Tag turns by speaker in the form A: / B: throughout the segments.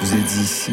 A: Vous êtes ici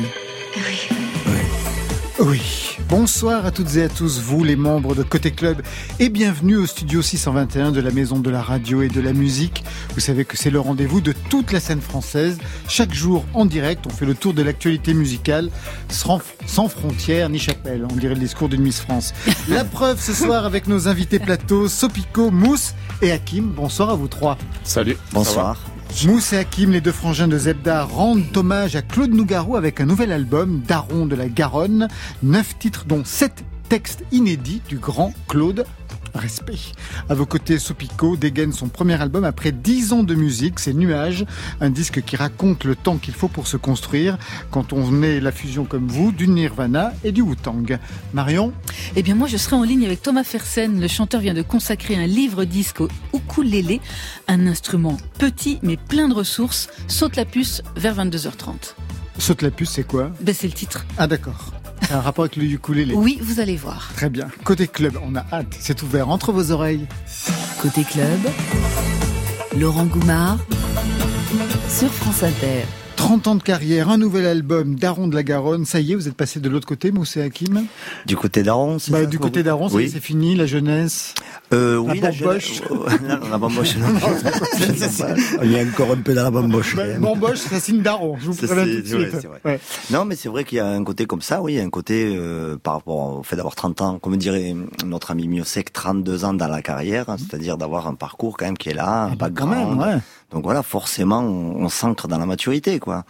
B: Oui. Bonsoir à toutes et à tous, vous les membres de Côté Club, et bienvenue au studio 621 de la Maison de la Radio et de la Musique. Vous savez que c'est le rendez-vous de toute la scène française. Chaque jour, en direct, on fait le tour de l'actualité musicale, sans, sans frontières ni chapelle. On dirait le discours d'une Miss France. La preuve ce soir avec nos invités plateaux, Sopico, Mousse et Hakim. Bonsoir à vous trois.
C: Salut.
A: Bonsoir.
B: Mousse et Hakim, les deux frangins de Zebda, rendent hommage à Claude Nougaro avec un nouvel album, Daron de la Garonne. Neuf titres, dont sept textes inédits du grand Claude. Respect. À vos côtés, Sopico dégaine son premier album après dix ans de musique, c'est Nuages, un disque qui raconte le temps qu'il faut pour se construire quand on est la fusion comme vous du Nirvana et du Wu-Tang. Marion
D: Eh bien, moi, je serai en ligne avec Thomas Fersen. Le chanteur vient de consacrer un livre-disque au ukulélé, un instrument petit mais plein de ressources. Saute la puce vers 22h30.
B: Saute la puce, c'est quoi?
D: Ben, c'est le titre.
B: Ah d'accord. C'est un rapport avec le ukulélé.
D: Oui, vous allez voir.
B: Très bien. Côté club, on a hâte. C'est ouvert entre vos oreilles.
E: Côté club, Laurent Goumard sur France Inter.
B: 30 ans de carrière, un nouvel album, Daron de la Garonne. Ça y est, vous êtes passé de l'autre côté, Moussé Hakim?
A: Du côté d'Aron, c'est
B: bah,
A: ça
B: Du côté d'Aron, ça y est,
A: Oui.
B: c'est fini, la jeunesse.
A: Euh, oui,
B: La
A: la
B: bamboche.
A: jeunesse- non, la bamboche, non.
F: Il y a encore un peu dans la bamboche. Quand même.
B: Bamboche, ça signe Daron, je vous préviens
A: c'est-
B: tout de suite.
A: c'est vrai.
B: Ouais.
A: Non, mais c'est vrai qu'il y a un côté comme ça, oui, un côté euh, par rapport au fait d'avoir 30 ans, comme dirait notre ami Miosek, 32 ans dans la carrière, hein, c'est-à-dire d'avoir un parcours quand même qui est là, un
B: Ah quand
A: background.
B: même, ouais.
A: Donc voilà, forcément, on, on s'ancre dans la maturité, quoi.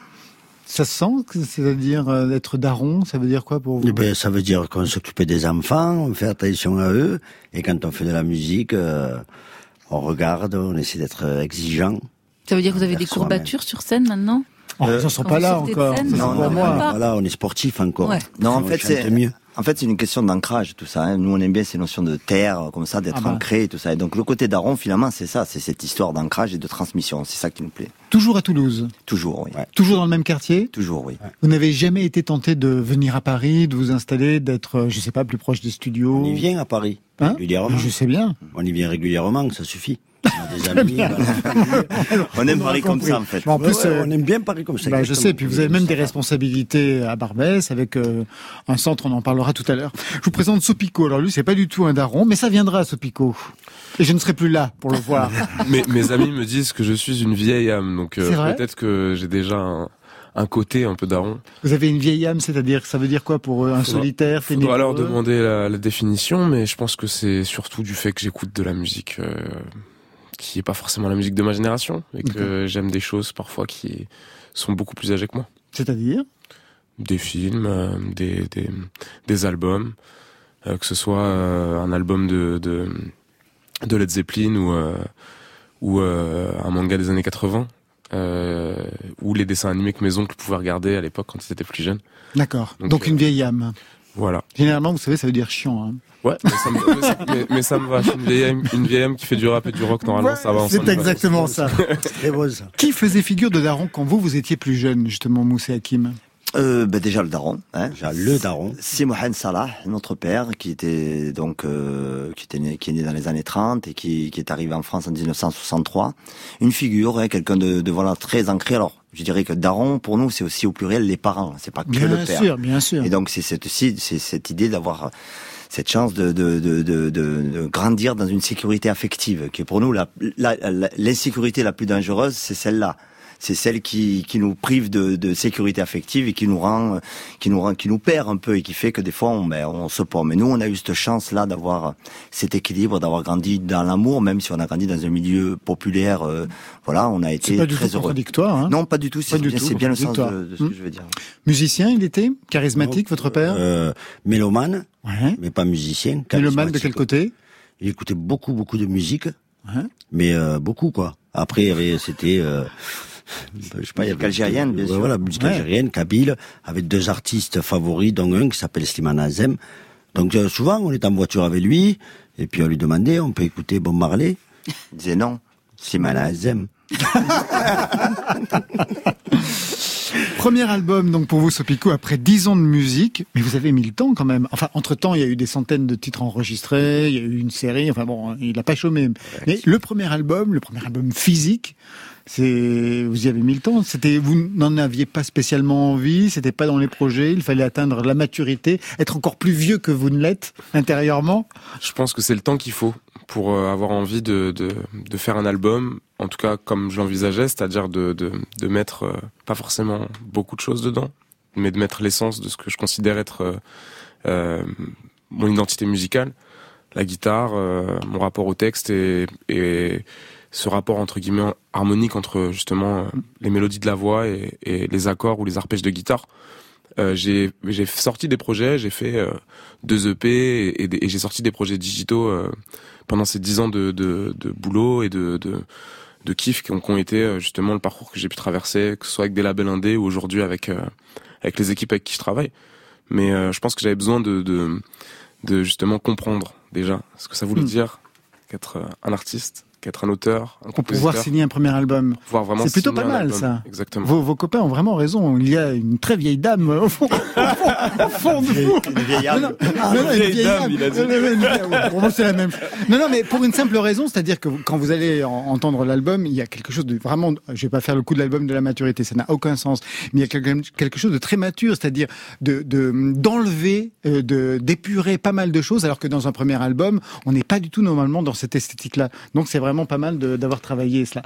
B: Ça se sent, c'est-à-dire euh, être Daron, ça veut dire quoi pour vous?
F: Eh ben, ça veut dire qu'on s'occupait des enfants, on fait attention à eux, et quand on fait de la musique, euh, on regarde, on essaie d'être euh, exigeant.
D: Ça veut dire que vous avez des courbatures sur scène maintenant?
B: Oh,
A: Euh,
B: Ils en sont pas là encore.
A: non,
B: moi.
F: Voilà, on est sportif encore.
D: Ouais.
A: Non, en fait, c'est
F: mieux.
A: en fait c'est une question d'ancrage tout ça. hein. Nous, on aime bien ces notions de terre, comme ça, d'être
B: Ah bah.
A: ancré et tout ça. Et donc le côté d'Aaron, finalement, c'est ça, c'est cette histoire d'ancrage et de transmission. C'est ça qui nous plaît.
B: Toujours à Toulouse,
A: Toujours, oui.
F: Ouais.
B: toujours dans le même quartier.
A: Toujours, oui.
B: Vous n'avez jamais été tenté de venir à Paris, de vous installer, d'être, euh, je sais pas, plus proche des studios
F: On y vient à Paris,
B: Hein
F: régulièrement.
B: Je sais bien.
F: On y vient régulièrement, ça suffit. On a des amis. voilà.
A: On aime
B: a
A: comme ça, en fait.
B: Mais en plus,
F: Ouais, ouais,
B: euh,
F: on aime bien Paris comme ça.
B: Bah, je sais, puis vous avez même des responsabilités à Barbès avec euh, un centre, on en parlera tout à l'heure. Je vous présente Sopico. Alors lui, c'est pas du tout un daron, mais ça viendra, Sopico. Et je ne serai plus là pour le voir.
C: mes, mes amis me disent que je suis une vieille âme, donc euh, peut-être que j'ai déjà un, un côté un peu daron.
B: Vous avez une vieille âme, c'est-à-dire, ça veut dire quoi pour eux Un
C: Faudra-
B: solitaire,
C: Faudra
B: ténébreux
C: leur demander la, la définition, mais je pense que c'est surtout du fait que j'écoute de la musique euh, qui est pas forcément la musique de ma génération et que j'aime des choses parfois qui sont beaucoup plus âgées que moi.
B: C'est-à-dire?
C: Des films, euh, des, des, des albums, euh, que ce soit euh, un album de, de, de Led Zeppelin ou, euh, ou un manga des années 80. Euh, ou les dessins animés que mes oncles pouvaient regarder à l'époque quand ils étaient plus jeunes.
B: D'accord. Donc,
C: Donc,
B: une vieille âme.
C: Voilà.
B: Généralement, vous savez, ça veut dire chiant. Hein.
C: Ouais, mais ça, me, mais, ça- mais- mais ça me va. Je suis une vieille, une vieille âme qui fait du rap et du rock, normalement,
B: Ouais,
C: ça va
B: C'est exactement ça.
F: C'est beau, ça.
B: Qui faisait figure de daron quand vous, vous étiez plus jeune, justement, Moussé Hakim?
A: Euh, ben, déjà le daron. Hein.
F: Déjà, le daron.
A: C'est Mohamed Salah, notre père, qui était donc euh, qui était né, qui est né dans les années 30 et qui, qui est arrivé en France en 1963. Une figure, hein, quelqu'un de, de voilà très ancré. Alors, je dirais que daron pour nous c'est aussi au pluriel les parents, c'est pas que
B: Bien
A: le père.
B: sûr, bien sûr.
A: Et donc c'est cette idée d'avoir cette chance de, de, de, de, de- de grandir dans une sécurité affective, qui est pour nous la, la, la- l'insécurité la plus dangereuse, c'est celle-là. C'est celle qui, qui nous prive de, de sécurité affective et qui nous rend, euh, qui nous rend, qui nous perd un peu et qui fait que des fois on, ben, on se pend. Mais nous, on a eu cette chance-là d'avoir cet équilibre, d'avoir grandi dans l'amour, même si on a grandi dans un milieu populaire. euh, voilà, on a été
B: pas du
A: très
B: tout
A: heureux.
B: contradictoire. Hein.
A: Non, pas du tout. C'est
B: Pas du
A: bien,
B: tout
A: c'est bien le sens de, de ce
B: Hmm.
A: que je veux dire.
B: Musicien, il était Charismatique, votre père
F: Euh, mélomane,
B: Ouais.
F: mais pas musicien.
B: Mélomane de quel côté
F: Il écoutait beaucoup, beaucoup de musique,
B: Ouais.
F: mais euh, beaucoup, quoi. Après, il y avait, c'était... Euh, je sais pas, il y
A: Musique
F: avait-
A: algérienne, bien sûr.
F: Voilà, musique
B: Ouais.
F: algérienne, kabyle, avec deux artistes favoris, dont un qui s'appelle Slimane Azem. Donc euh, souvent, on est en voiture avec lui, et puis on lui demandait, on peut écouter Bob Marley?
A: Il disait non.
F: Slimane. Azem.
B: Premier album donc pour vous Sopico après dix ans de musique, mais vous avez mis le temps quand même. Enfin entre temps il y a eu des centaines de titres enregistrés, il y a eu une série. Enfin bon, il n'a pas chômé. Mais le premier album, le premier album physique, Vous y avez mis le temps. Vous n'en aviez pas spécialement envie. C'était pas dans les projets. Il fallait atteindre la maturité, être encore plus vieux que vous ne l'êtes intérieurement.
C: Je pense que c'est le temps qu'il faut pour euh, avoir envie de, faire un album, en tout cas comme je l'envisageais, c'est-à-dire de, mettre euh, pas forcément beaucoup de choses dedans, mais de mettre l'essence de ce que je considère être euh, mon identité musicale, la guitare, mon rapport au texte et, ce rapport entre guillemets harmonique entre justement les mélodies de la voix et, et, les accords ou les arpèges de guitare. Euh, j'ai sorti des projets, j'ai fait deux EP et, et, et j'ai sorti des projets digitaux pendant ces dix ans de, de, de, boulot et de, de, de kiff qui ont, été euh, justement le parcours que j'ai pu traverser, que ce soit avec des labels indés ou aujourd'hui avec, euh, avec les équipes avec qui je travaille. Mais euh, je pense que j'avais besoin de, de, de justement comprendre déjà ce que ça voulait mmh. dire qu'être un artiste qu'être un auteur, un
B: Pour pouvoir signer un premier album. C'est plutôt pas mal ça.
C: Exactement.
B: Vos, vos, copains ont vraiment raison. Il y a une très vieille dame au fond, au fond, de vous.
A: Une vieille âme.
B: moi, c'est la même. Non, non, mais pour une simple raison, c'est-à-dire que quand vous allez entendre l'album, il y a quelque chose de vraiment. Je vais pas faire le coup de l'album de la maturité, ça n'a aucun sens. Mais il y a quelque chose de très mature, c'est-à-dire de d'enlever, euh, de d'épurer pas mal de choses, alors que dans un premier album, on n'est pas du tout normalement dans cette esthétique-là. Donc c'est vraiment pas mal d'avoir travaillé cela.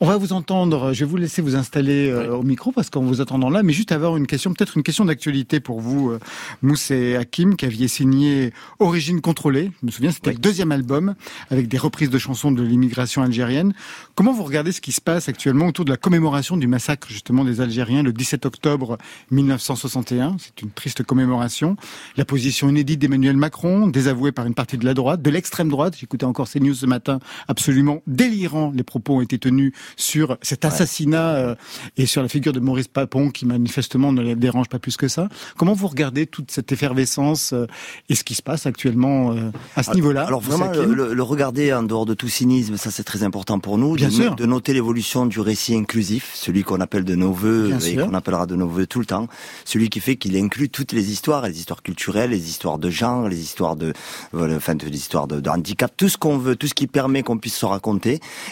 B: On va vous entendre, je vais vous laisser vous installer euh, au micro parce qu'on vous attendant là, mais juste avoir une question, peut-être une question d'actualité pour vous, euh, Mousse et Hakim, qui aviez signé Origine contrôlée. Je me souviens, c'était le deuxième album avec des reprises de chansons de l'immigration algérienne. Comment vous regardez ce qui se passe actuellement autour de la commémoration du massacre justement des Algériens le 17 octobre 1961 C'est une triste commémoration. La position inédite d'Emmanuel Macron, désavouée par une partie de la droite, de l'extrême droite. J'écoutais encore CNews ce matin, absolument délirant. Les propos ont été tenus sur cet assassinat euh, et sur la figure de Maurice Papon qui manifestement ne les dérange pas plus que ça. Comment vous regardez toute cette effervescence euh, et ce qui se passe actuellement euh, à ce niveau-là?
A: Alors vraiment, le, le, regarder en dehors de tout cynisme, ça c'est très important pour nous.
B: Bien
A: de,
B: sûr.
A: de noter l'évolution du récit inclusif, celui qu'on appelle de nos voeux
B: Bien
A: et qu'on appellera de nos voeux tout le temps, celui qui fait qu'il inclut toutes les histoires, les histoires culturelles, les histoires de genre, les histoires de, enfin, de de, de handicap, tout ce qu'on veut, tout ce qui permet qu'on puisse se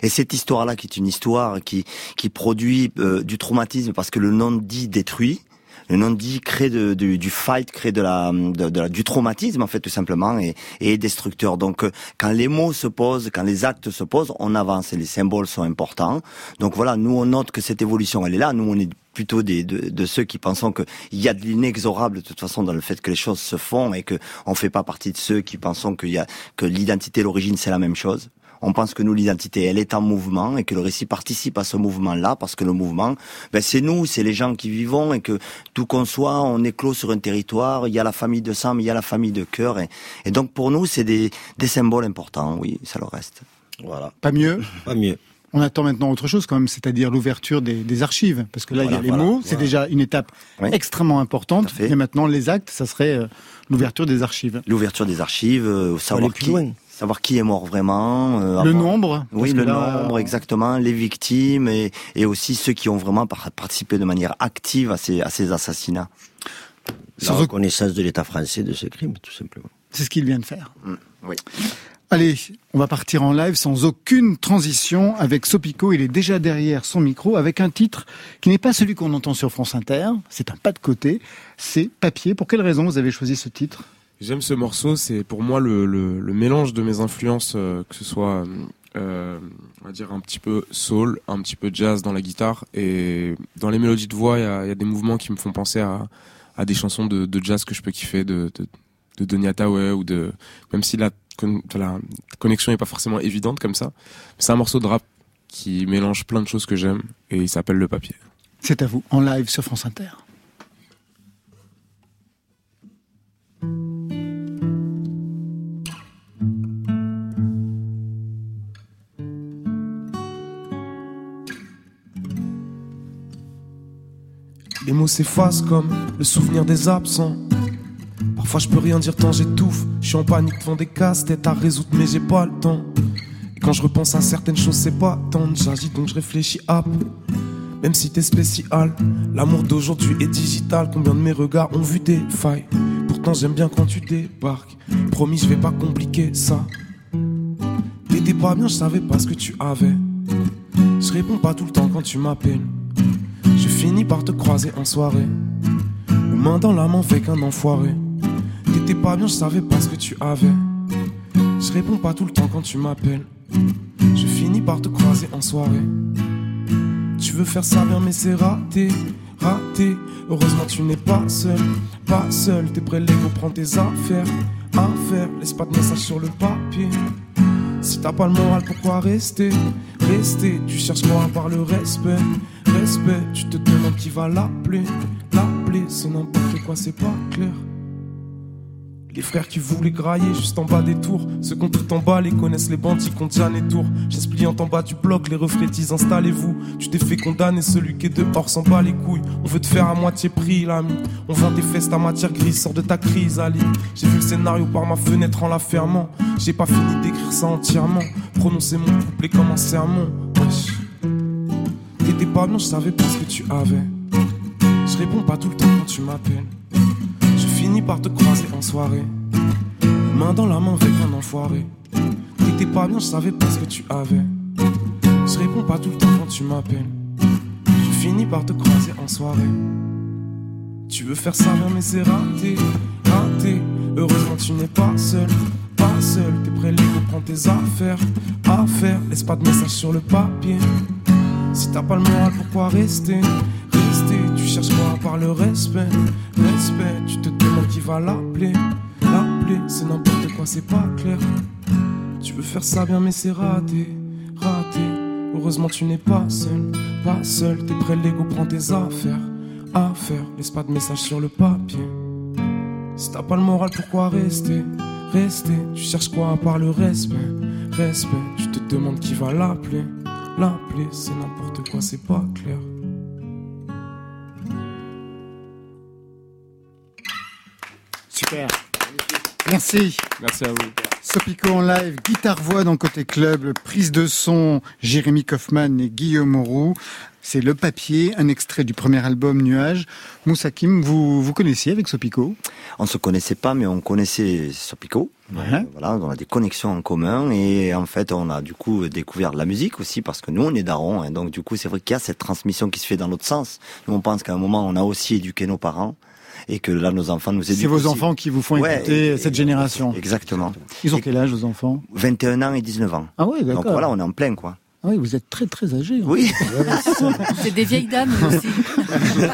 A: Et cette histoire-là, qui est une histoire qui qui produit euh, du traumatisme parce que le non-dit détruit. Le non-dit crée du fight, crée du traumatisme en fait tout simplement et, est destructeur. Donc euh, quand les mots se posent, quand les actes se posent, on avance et les symboles sont importants. Donc voilà, nous on note que cette évolution elle est là. Nous on est plutôt de, ceux qui pensons qu'il y a de l'inexorable de toute façon dans le fait que les choses se font et que on fait pas partie de ceux qui a que l'identité l'origine c'est la même chose. On pense que nous, l'identité, elle est en mouvement et que le récit participe à ce mouvement-là parce que le mouvement, ben, c'est nous, c'est les gens qui vivons et que tout qu'on soit, on est clos sur un territoire, il y a la famille de sang, mais il y a la famille de cœur. Et, et donc pour nous, c'est des, des symboles importants, oui, ça le reste.
F: Voilà.
B: Pas mieux
F: Pas mieux.
B: On attend maintenant autre chose quand même, c'est-à-dire l'ouverture des, des, archives. Parce que là, voilà, il y a les voilà, mots, c'est déjà une étape oui. extrêmement importante. Et maintenant, les actes, ça serait euh, l'ouverture des archives.
A: L'ouverture des archives, euh, savoir qui, loin savoir qui est mort vraiment.
B: Euh, le nombre
A: Oui, le là... nombre, exactement, les victimes et, et, aussi ceux qui ont vraiment participé de manière active à ces, à ces assassinats.
F: La Sans reconnaissance de l'État français de ces crimes, tout simplement.
B: C'est ce qu'il vient de faire.
A: Mmh, oui.
B: Allez, on va partir en live sans aucune transition avec Sopico. Il est déjà derrière son micro avec un titre qui n'est pas celui qu'on entend sur France Inter. C'est un pas de côté. C'est Papier. Pour quelle raison vous avez choisi ce titre?
C: J'aime ce morceau, c'est pour moi le, le, mélange de mes influences, euh, que ce soit, euh, on va dire, un petit peu soul, un petit peu jazz dans la guitare, et dans les mélodies de voix, il y, a, des mouvements qui me font penser à, à des chansons de, de, jazz que je peux kiffer, de, de, de Tawe, ou de, même si la, la connexion n'est pas forcément évidente comme ça, c'est un morceau de rap qui mélange plein de choses que j'aime, et il s'appelle Le Papier.
B: C'est à vous, en live sur France Inter.
G: Les mots s'effacent comme le souvenir des absents. Parfois je peux rien dire tant j'étouffe. Je suis en panique devant des casse-têtes à résoudre, mais j'ai pas le temps. Et quand je repense à certaines choses, c'est pas tant. J'agis donc je réfléchis à Même si t'es spécial, l'amour d'aujourd'hui est digital. Combien de mes regards ont vu des failles? Pourtant j'aime bien quand tu débarques. Promis, je vais pas compliquer ça. T'étais pas bien, je savais pas ce que tu avais. Je
C: réponds pas tout le temps quand tu m'appelles. Je finis par te croiser en soirée. Ou main dans la main avec un enfoiré. T'étais pas bien, je savais pas ce que tu avais. Je réponds pas tout le temps quand tu m'appelles. Je finis par te croiser en soirée. Tu veux faire ça bien, mais c'est raté, raté. Heureusement, tu n'es pas seul, pas seul. T'es prêt, l'ego, prends tes affaires, affaires. Laisse pas de message sur le papier. Si t'as pas le moral, pourquoi rester? Rester, tu cherches quoi par le respect. Respect, tu te demandes qui va l'appeler. L'appeler, c'est n'importe quoi, c'est pas clair les frères qui voulaient grailler juste en bas des tours. Ceux qu'on tout en bas les connaissent les bandits qu'on tient les tours. pliant en bas du bloc, les reflétis, installez-vous. Tu t'es fait condamner, celui qui est dehors s'en bat les couilles. On veut te faire à moitié prix, l'ami. On vend des festes à matière grise, sors de ta crise, Ali. J'ai vu le scénario par ma fenêtre en la fermant. J'ai pas fini d'écrire ça entièrement. Prononcer mon couplet comme un sermon. Wesh. T'étais pas bien, je savais pas ce que tu avais. Je réponds pas tout le temps quand tu m'appelles par te croiser en soirée. Main dans la main avec un enfoiré. T'étais pas bien, je savais pas ce que tu avais. Je réponds pas tout le temps quand tu m'appelles. Je finis par te croiser en soirée. Tu veux faire ça mais c'est raté, raté. Heureusement, tu n'es pas seul, pas seul. T'es prêt, l'ego, prends tes affaires, affaires. Laisse pas de message sur le papier. Si t'as pas le moral, pourquoi rester? Cherches quoi par le respect Respect, tu te demandes qui va l'appeler L'appeler, c'est n'importe quoi, c'est pas clair. Tu veux faire ça bien mais c'est raté, raté. Heureusement tu n'es pas seul, pas seul. T'es prêt l'ego, prends tes affaires, affaires. Laisse pas de message sur le papier. Si t'as pas le moral, pourquoi rester Rester, tu cherches quoi par le respect Respect, tu te demandes qui va l'appeler L'appeler, c'est n'importe quoi, c'est pas clair
B: Merci.
H: Merci à vous.
B: Sopico en live, guitare-voix dans Côté Club, prise de son, Jérémy Kaufmann et Guillaume Roux. C'est Le Papier, un extrait du premier album Nuage. Moussakim, vous vous connaissiez avec Sopico?
A: On se connaissait pas, mais on connaissait Sopico. Euh, voilà, on a des connexions en commun et en fait, on a du coup découvert la musique aussi parce que nous, on est darons. Hein, donc du coup, c'est vrai qu'il y a cette transmission qui se fait dans l'autre sens. Nous, on pense qu'à un moment, on a aussi éduqué nos parents et que là nos enfants nous éduquent.
B: C'est vos enfants qui vous font écouter cette génération.
A: Exactement.
B: Ils ont quel âge vos enfants?
A: 21 ans et 19 ans.
B: Ah oui, d'accord.
A: Donc voilà, on est en plein quoi.
B: Ah oui, vous êtes très très âgé. Hein.
A: Oui.
D: C'est des vieilles dames aussi.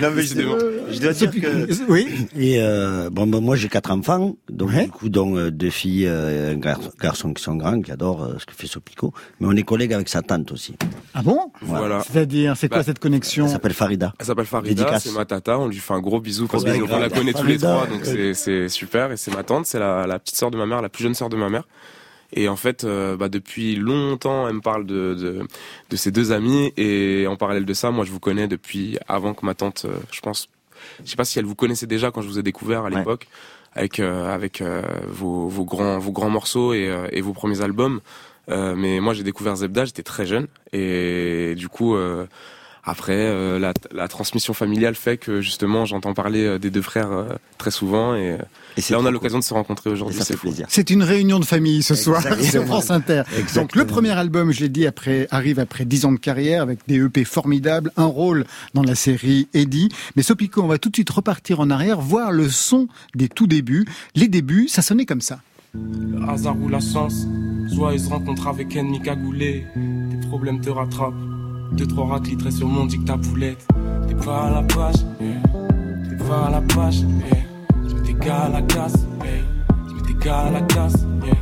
A: non, mais je, dois dire que...
B: Oui.
F: Et euh, bon, ben, moi j'ai quatre enfants, donc du coup dont euh, deux filles, euh, un garçon qui sont grands, qui adorent euh, ce que fait Sopico. Mais on est collègues avec sa tante aussi.
B: Ah bon?
H: Voilà.
B: C'est-à-dire, c'est quoi
H: Bah,
B: cette connexion?
F: Elle s'appelle Farida.
H: Elle s'appelle Farida, c'est ma tata, on lui fait un gros bisou parce
F: Gros
H: qu'on
F: bisou.
H: la connaît tous les trois, donc c'est- c'est super. Et c'est ma tante, c'est la, la petite sœur de ma mère, la plus jeune sœur de ma mère. Et en fait, euh, bah, depuis longtemps, elle me parle de, de, de ses deux amis. Et en parallèle de ça, moi, je vous connais depuis avant que ma tante, euh, je pense, je sais pas si elle vous connaissait déjà quand je vous ai découvert à
A: Ouais.
H: l'époque, avec euh, avec vos, vos grands vos grands morceaux et, et vos premiers albums. Mais moi, j'ai découvert Zebda, j'étais très jeune, et du coup. Après, euh, la, la transmission familiale fait que justement, j'entends parler euh, des deux frères euh, très souvent, et, euh, là, on a l'occasion de se rencontrer aujourd'hui.
A: ça
H: C'est
A: fait
H: fou.
A: plaisir.
B: C'est une réunion de famille ce soir sur France Inter. Donc
F: Exactement.
B: le premier album, je l'ai dit, après arrive après dix ans de carrière avec des EP formidables, un rôle dans la série Eddie. Mais Sopico, on va tout de suite repartir en arrière, voir le son des tout débuts. Les débuts, ça sonnait comme ça.
C: Le hasard ou la chance, joyeuse rencontre avec ennemi cagoulé. Tes problèmes te rattrapent. Deux, trois raclitres sur mon dictat poulette. T'es pas à la page, yeah. t'es pas à la page. Yeah. Je mets tes gars à la casse, yeah. je mets tes gars à la casse. Yeah.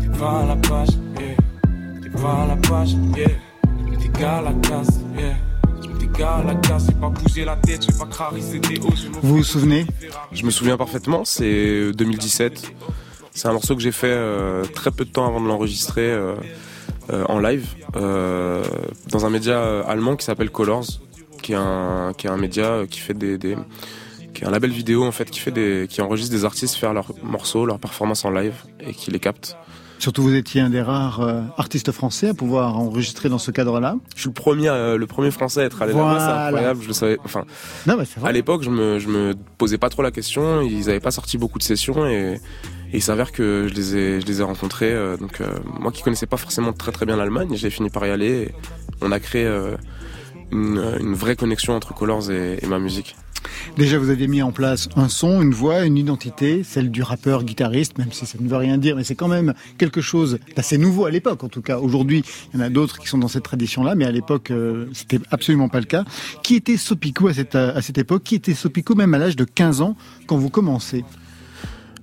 C: T'es pas à la page, yeah. t'es pas à la page. Yeah. Je mets tes gars à la casse. Yeah. Des
B: Vous vous souvenez?
H: Je me souviens parfaitement, c'est 2017. C'est un morceau que j'ai fait euh, très peu de temps avant de l'enregistrer euh, euh, en live euh, dans un média euh, allemand qui s'appelle Colors, qui est un qui est un média euh, qui fait des, des qui est un label vidéo en fait qui fait des qui enregistre des artistes faire leurs morceaux, leurs performances en live et qui les capte.
B: Surtout, vous étiez un des rares euh, artistes français à pouvoir enregistrer dans ce cadre-là.
H: Je suis le premier euh, le premier français à être allé là-bas, c'est
B: Voilà.
H: incroyable, je le savais enfin
B: Non, mais c'est
H: À
B: vrai.
H: l'époque, je me, je me posais pas trop la question. Ils avaient pas sorti beaucoup de sessions et,
C: Et il s'avère que je les ai, rencontrés. euh, donc euh, moi qui connaissais pas forcément très très bien l'Allemagne, j'ai fini par y aller. On a créé euh, une, vraie connexion entre Colors et, et ma musique.
B: Déjà, vous aviez mis en place un son, une voix, une identité, celle du rappeur guitariste, même si ça ne veut rien dire, mais c'est quand même quelque chose d'assez nouveau à l'époque. En tout cas, aujourd'hui, il y en a d'autres qui sont dans cette tradition-là, mais à l'époque, euh, c'était absolument pas le cas. Qui était Sopico à cette, à cette époque? Qui était Sopico même à l'âge de 15 ans quand vous commencez?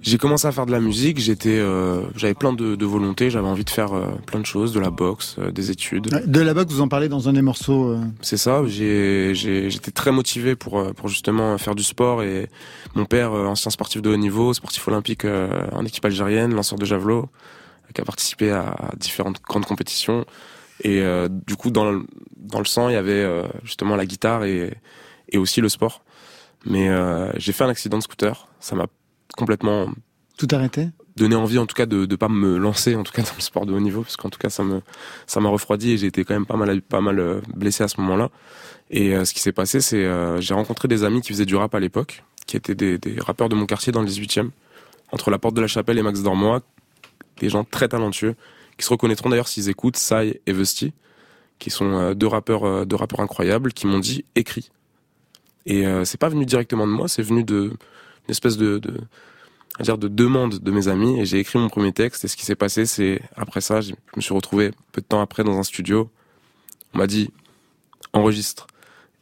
C: J'ai commencé à faire de la musique, j'étais, euh, j'avais plein de, de volonté, j'avais envie de faire euh, plein de choses, de la boxe, euh, des études.
B: De la boxe, vous en parlez dans un des morceaux. euh,
C: C'est ça, j'ai, j'ai- j'étais très motivé pour, euh, pour justement faire du sport et mon père, ancien sportif de haut niveau, sportif olympique euh, en équipe algérienne, lanceur de javelot, qui a participé à différentes grandes compétitions. Et euh, du coup, dans le, dans le sang, il y avait euh, justement la guitare et, et aussi le sport. Mais euh, j'ai fait un accident de scooter, ça m'a complètement
B: Tout arrêté
C: donné envie en tout cas de ne pas me lancer en tout cas dans le sport de haut niveau parce qu'en tout cas ça me ça m'a refroidi et j'ai été quand même pas mal pas mal euh, blessé à ce moment-là. Et euh, ce qui s'est passé c'est euh, j'ai rencontré des amis qui faisaient du rap à l'époque qui étaient des, des rappeurs de mon quartier dans le 18e entre la porte de la Chapelle et Max Dormois des gens très talentueux qui se reconnaîtront d'ailleurs s'ils écoutent Sai et Vesti qui sont euh, deux rappeurs deux rappeurs incroyables qui m'ont dit écrit et c'est pas venu directement de moi c'est venu de espèce de, dire de demande de mes amis et j'ai écrit mon premier texte et ce qui s'est passé c'est après ça je me suis retrouvé peu de temps après dans un studio. On m'a dit enregistre.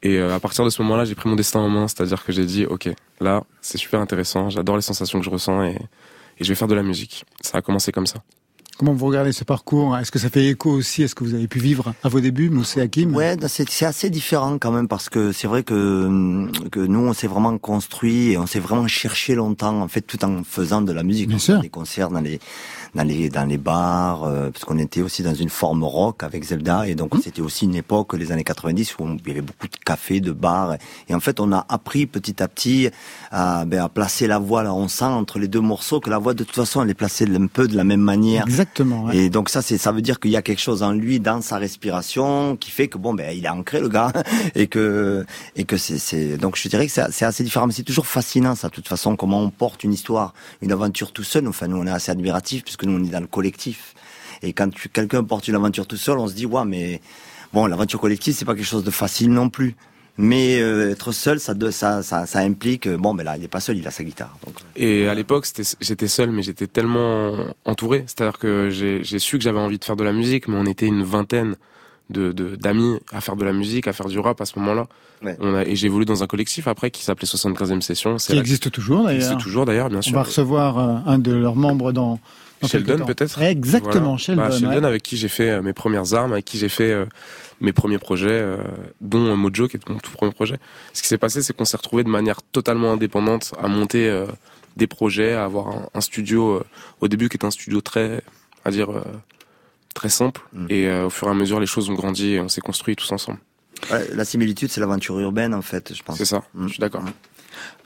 C: Et euh, à partir de ce moment-là j'ai pris mon destin en main c'est-à-dire que j'ai dit ok là c'est super intéressant j'adore les sensations que je ressens et je vais faire de la musique. Ça a commencé comme ça
B: Comment vous regardez ce parcours? Est-ce que ça fait écho aussi à ce que vous avez pu vivre à vos débuts, Moussé Hakim
A: Ouais, c'est c'est assez différent quand même parce que c'est vrai que que nous on s'est vraiment construit et on s'est vraiment cherché longtemps en fait tout en faisant de la musique,
B: Bien sûr.
A: des concerts dans les dans les dans les bars euh, parce qu'on était aussi dans une forme rock avec Zelda et
B: Mmh.
A: donc c'était aussi une époque les années 90 où il y avait beaucoup de cafés, de bars et en fait on a appris petit à petit à ben, à placer la voix là on sent entre les deux morceaux que la voix de toute façon elle est placée un peu de la même manière.
B: Exactement. ouais.
A: Et donc ça, c'est ça veut dire qu'il y a quelque chose en lui, dans sa respiration, qui fait que bon, ben il est ancré le gars, et que et que c'est c'est donc je dirais que c'est assez différent, mais c'est toujours fascinant ça. De toute façon, comment on porte une histoire, une aventure tout seul. Enfin, nous on est assez admiratifs puisque nous on est dans le collectif. Et quand quelqu'un porte une aventure tout seul, on se dit ouais, mais bon, l'aventure collective c'est pas quelque chose de facile non plus. Mais euh, être seul, ça, de- ça, ça, ça implique, euh, bon, ben là, il est pas seul, il a sa guitare. Donc,
C: et à l'époque j'étais seul mais j'étais tellement entouré c'est-à-dire que j'ai su que j'avais envie de faire de la musique mais on était une vingtaine de de- d'amis à faire de la musique à faire du rap à ce moment-là
A: Ouais.
C: on a, et j'ai évolué dans un collectif après qui s'appelait 75e session
B: Qui existe toujours
C: qui existe
B: d'ailleurs.
C: toujours d'ailleurs bien
B: On
C: sûr
B: va recevoir euh, un de leurs membres dans,
C: Sheldon peut-être
B: Exactement,
C: Voilà.
B: Sheldon.
C: Bah, Sheldon
B: ouais.
C: avec qui j'ai fait euh, mes premières armes, avec qui j'ai fait euh, mes premiers projets, euh, dont Mojo qui est mon tout premier projet. Ce qui s'est passé, c'est qu'on s'est retrouvé de manière totalement indépendante à monter des projets, à avoir un, un studio au début qui est un studio très, à dire très simple.
A: Mm.
C: Et euh, au fur et à mesure, les choses ont grandi et on s'est construit tous ensemble.
A: ouais, la similitude, c'est l'aventure urbaine en fait, je pense.
C: C'est ça.
A: Mm.
C: Je suis d'accord.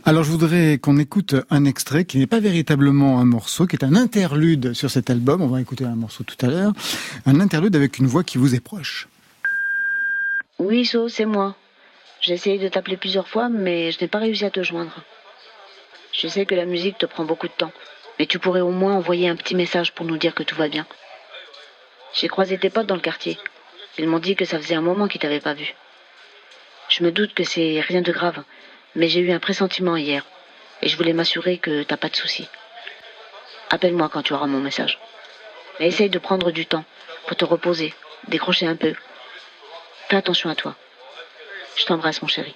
B: Alors je voudrais qu'on écoute un extrait qui n'est pas véritablement un morceau, qui est un interlude sur cet album. On va écouter un morceau tout à l'heure. Un interlude avec une voix qui vous est proche.
I: Oui, So, c'est moi. J'ai essayé de t'appeler plusieurs fois, mais je n'ai pas réussi à te joindre. Je sais que la musique te prend beaucoup de temps, mais tu pourrais au moins envoyer un petit message pour nous dire que tout va bien. J'ai croisé tes potes dans le quartier. Ils m'ont dit que ça faisait un moment qu'ils t'avaient pas vu. Je me doute que c'est rien de grave, mais j'ai eu un pressentiment hier, et je voulais m'assurer que t'as pas de soucis. Appelle-moi quand tu auras mon message. Mais essaye de prendre du temps pour te reposer, décrocher un peu. Fais attention à toi. Je t'embrasse, mon chéri.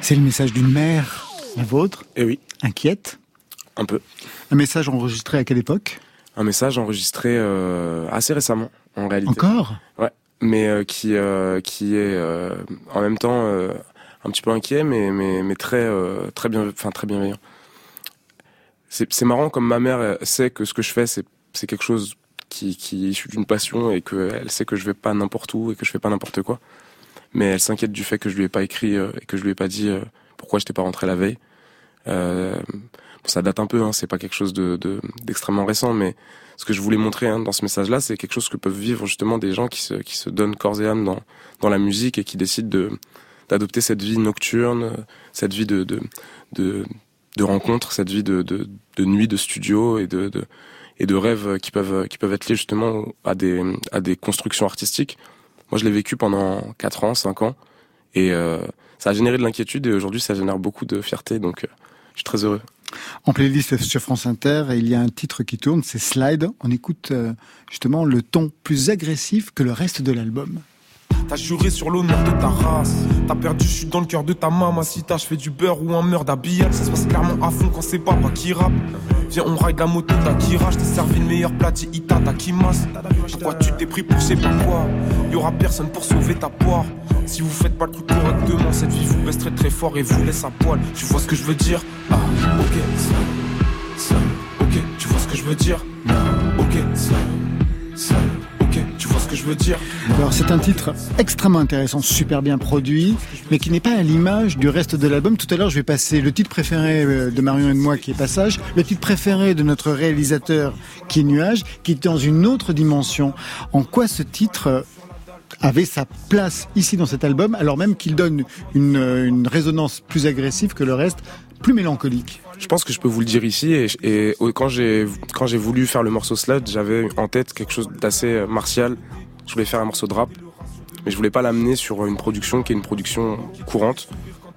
B: C'est le message d'une mère, la vôtre,
C: Et oui,
B: inquiète.
C: un peu.
B: Un message enregistré à quelle époque?
C: Un message enregistré euh, assez récemment, en réalité.
B: Encore?
C: Mais euh, qui euh, qui est euh, en même temps euh, un petit peu inquiet mais mais mais très euh, très bien enfin très bienveillant. C'est marrant comme ma mère sait que ce que je fais c'est quelque chose qui qui est issu d'une passion et que elle sait que je vais pas n'importe où et que je fais pas n'importe quoi. Mais elle s'inquiète du fait que je lui ai pas écrit euh, et que je lui ai pas dit euh, pourquoi j'étais pas rentré la veille. Euh, bon, ça date un peu hein, c'est pas quelque chose de de- d'extrêmement récent mais ce que je voulais montrer hein, dans ce message-là, c'est quelque chose que peuvent vivre justement des gens qui se, qui se donnent corps et âme dans, dans la musique et qui décident de d'adopter cette vie nocturne, cette vie de, de, de rencontres, cette vie de, de, de nuit de studio et de, de et de rêves qui peuvent qui peuvent être liés justement à des à des constructions artistiques. Moi, je l'ai vécu pendant 4 ans, 5 ans, et euh, ça a généré de l'inquiétude et aujourd'hui, ça génère beaucoup de fierté. Donc, euh, je suis très heureux.
B: En playlist sur France Inter, il y a un titre qui tourne, c'est Slide. On écoute euh, justement le ton plus agressif que le reste de l'album.
G: T'as juré sur l'honneur de ta race. T'as perdu, je suis dans le cœur de ta maman. Si t'as, je fais du beurre ou un meurtre d'habillage. Ça se passe clairement à fond quand c'est pas moi qui rappe. Viens, on ride la moto d'Akira. Je t'ai servi le meilleur plat Ita Takimas. Pourquoi tu t'es pris pour je sais pas quoi Y'aura personne pour sauver ta poire. Si vous faites pas le truc correctement, cette vie vous baisse très très fort et vous laisse à poil. Tu vois ce que je veux dire? Ah, ok, ça, ça, ok, tu vois ce que je veux dire? Ok, ça, ça, que je veux dire
B: Alors c'est un titre extrêmement intéressant, super bien produit, mais qui n'est pas à l'image du reste de l'album. Tout à l'heure, je vais passer le titre préféré euh, de Marion et de moi, qui est Passage, le titre préféré de notre réalisateur, qui est Nuage, qui est dans une autre dimension. En quoi ce titre euh, avait sa place ici dans cet album, alors même qu'il donne une, euh, une résonance plus agressive que le reste, plus mélancolique?
C: Je pense que je peux vous le dire ici et, et quand j'ai quand j'ai voulu faire le morceau Slud, j'avais en tête quelque chose d'assez martial. Je voulais faire un morceau de rap, mais je voulais pas l'amener sur une production qui est une production courante.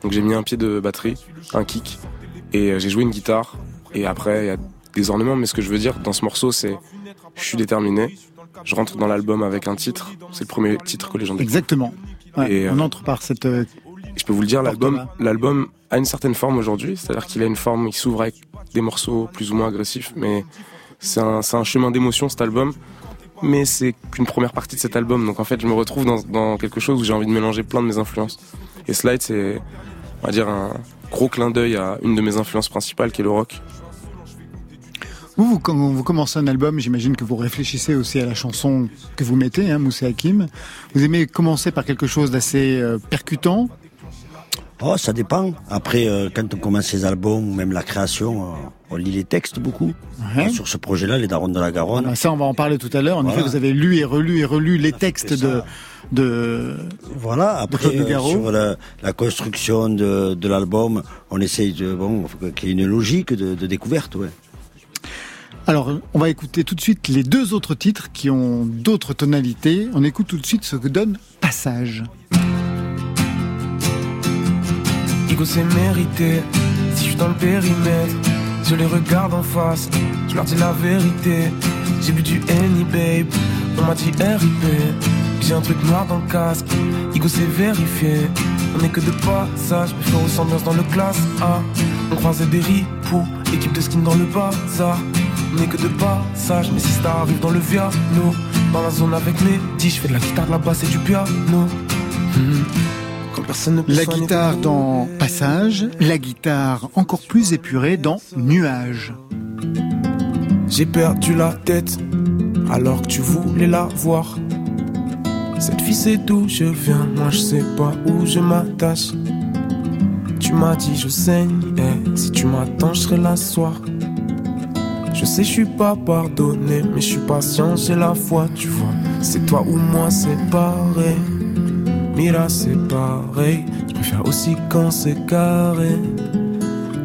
C: Donc j'ai mis un pied de batterie, un kick et euh, j'ai joué une guitare et après il y a des ornements mais ce que je veux dire dans ce morceau c'est je suis déterminé, je rentre dans l'album avec un titre. C'est le premier titre que les gens découvrent.
B: Exactement. Ouais, et on euh, entre par cette. Euh,
C: je peux vous le dire, l'album, l'album a une certaine forme aujourd'hui. C'est-à-dire qu'il a une forme, il s'ouvre avec des morceaux plus ou moins agressifs, mais c'est un, un, chemin d'émotion cet album. Mais c'est qu'une première partie de cet album. Donc en fait, je me retrouve dans, quelque chose où j'ai envie de mélanger plein de mes influences. Et Slide, c'est, on va dire, un gros clin d'œil à une de mes influences principales, qui est le rock.
B: Vous, quand vous commencez un album, j'imagine que vous réfléchissez aussi à la chanson que vous mettez, hein, Moussé Hakim. Vous aimez commencer par quelque chose d'assez euh, percutant
F: Oh, ça dépend. Après, euh, quand on commence ses albums ou même la création, euh, on lit les textes beaucoup. Ouais. Sur ce projet-là, les Darons de la Garonne.
B: Ah, ça, on va en parler tout à l'heure. En voilà. effet, vous avez lu et relu et relu les textes de, de.
F: Voilà. Après,
B: de
F: euh, sur la, la, construction de, de l'album, on essaye de bon qu'il y ait une logique de, de découverte, ouais.
B: Alors, on va écouter tout de suite les deux autres titres qui ont d'autres tonalités. On écoute tout de suite ce que donne Passage.
G: Ego c'est mérité, si je suis dans le périmètre, je les regarde en face, je leur dis la vérité. J'ai bu du Henny babe, on m'a dit RIP, j'ai un truc noir dans le casque, Ego c'est vérifié, on est que de passage, mais faut ressemblance dans le classe A. On croisait des ripoux, équipe de skin dans le bazar n'est que de passage. Mais si ça arrive dans le piano, dans la zone avec mes dix, je fais de la guitare, la basse et du piano. Mmh.
B: La guitare dans Passage, la guitare encore plus épurée dans Nuage.
G: J'ai perdu la tête alors que tu voulais la voir. Cette fille c'est d'où je viens, moi je sais pas où je m'attache. Tu m'as dit je saigne, et si tu m'attends je serai la soir. Je sais, je suis pas pardonné, mais je suis patient, j'ai la foi, tu vois. C'est toi ou moi, c'est Mira, c'est pareil. Je préfère aussi quand c'est carré.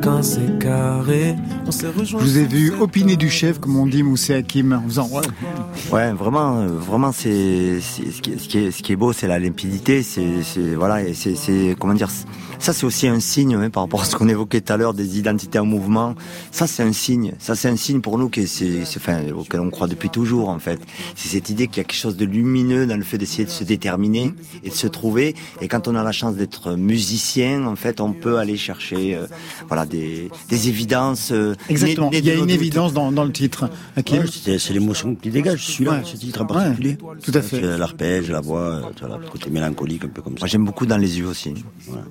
G: Quand c'est carré. On s'est
B: Je vous ai vu opiner du chef, comme on dit, Moussé Hakim, en faisant ouais.
A: Ouais, vraiment, euh, vraiment, c'est ce qui, ce qui est ce qui est beau, c'est la limpidité, c'est voilà, c'est comment dire ça, c'est aussi un signe hein, par rapport à ce qu'on évoquait tout à l'heure des identités en mouvement. Ça, c'est un signe. Ça, c'est un signe pour nous que c'est, enfin, auquel on croit depuis toujours, en fait. C'est cette idée qu'il y a quelque chose de lumineux dans le fait d'essayer de se déterminer et de se trouver. Et quand on a la chance d'être musicien, en fait, on peut aller chercher, euh, voilà, des, des évidences. Euh,
B: Exactement. Il y a une évidence dans, dans le titre.
F: Ouais, c'est l'émotion qui dégage, celui-là, ouais. ce titre en particulier.
B: Ouais, tout à fait.
F: L'arpège, la voix, tu vois, le côté mélancolique, un peu comme ça.
A: Moi, j'aime beaucoup dans les yeux aussi.
C: Voilà.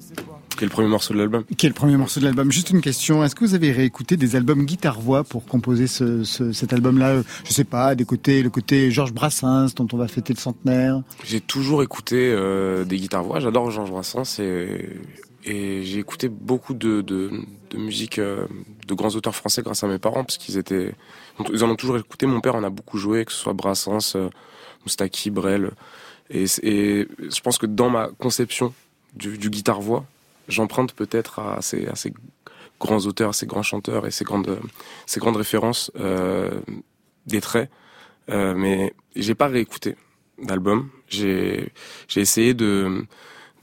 C: Qui est le premier morceau de l'album?
B: Qui est le premier morceau de l'album. Juste une question, est-ce que vous avez réécouté des albums guitare-voix pour composer ce, ce, cet album-là? Je sais pas, des côtés, le côté Georges Brassens, dont on va fêter le centenaire.
C: J'ai toujours écouté euh, des guitares-voix, j'adore Georges Brassens et, et j'ai écouté beaucoup de, de, de musique euh, de grands auteurs français grâce à mes parents, parce qu'ils étaient... Ils en ont toujours écouté, mon père en a beaucoup joué, que ce soit Brassens, euh, Moustaki, Brel. Et, et je pense que dans ma conception du, du guitare-voix, j'emprunte peut-être à ces, à ces grands auteurs, ces grands chanteurs et ces grandes, ces grandes références des traits. mais j'ai pas réécouté d'album. J'ai essayé de,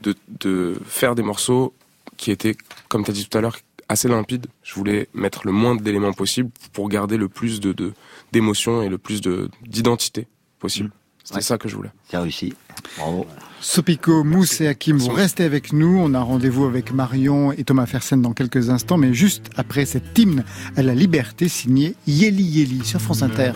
C: de de faire des morceaux qui étaient, comme tu as dit tout à l'heure, assez limpides. Je voulais mettre le moins d'éléments possible pour garder le plus de d'émotions et le plus de d'identité possible. C'était ça que je voulais.
A: C'est réussi. Bravo.
J: Sopico, Mousse et Hakim, vous restez avec nous. On a rendez-vous avec Marion et Thomas Fersen dans quelques instants, mais juste après cet hymne à la liberté signé Yeli Yeli sur France Inter.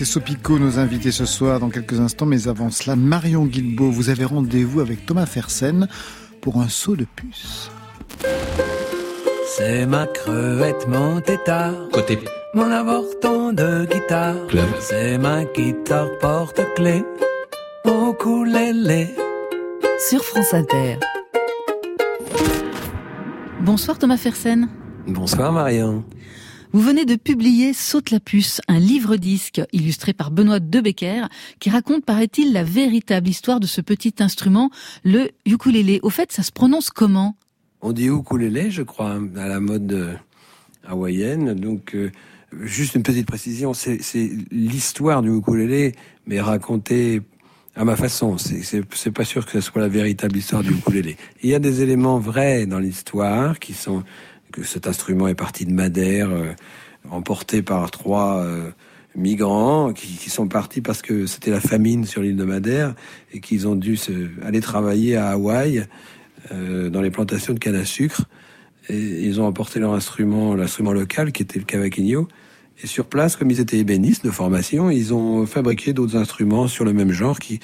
J: Et Sopico, nos invités ce soir, dans quelques instants. Mais avant cela, Marion Guilbeault, vous avez rendez-vous avec Thomas Fersen pour un saut de puce.
K: C'est ma crevette, mon tétard. Côté. Mon avorton de guitare. C'est ma guitare porte-clé. Au ukulélé.
E: Sur France Inter.
D: Bonsoir Thomas Fersen.
K: Bonsoir Marion.
D: Vous venez de publier Saute la puce, un livre-disque illustré par Benoît Debecker qui raconte, paraît-il, la véritable histoire de ce petit instrument, le ukulélé. Au fait, ça se prononce comment?
K: On dit ukulélé, je crois, à la mode hawaïenne. Donc, euh, juste une petite précision, c'est l'histoire du ukulélé, mais racontée à ma façon. C'est pas sûr que ce soit la véritable histoire du ukulélé. Il y a des éléments vrais dans l'histoire qui sont que cet instrument est parti de Madère, euh, emporté par trois euh, migrants qui, qui, sont partis parce que c'était la famine sur l'île de Madère et qu'ils ont dû se, aller travailler à Hawaï euh, dans les plantations de canne à sucre. Et ils ont emporté leur instrument, l'instrument local qui était le cavaquinho. Et sur place, comme ils étaient ébénistes de formation, ils ont fabriqué d'autres instruments sur le même genre. Qui,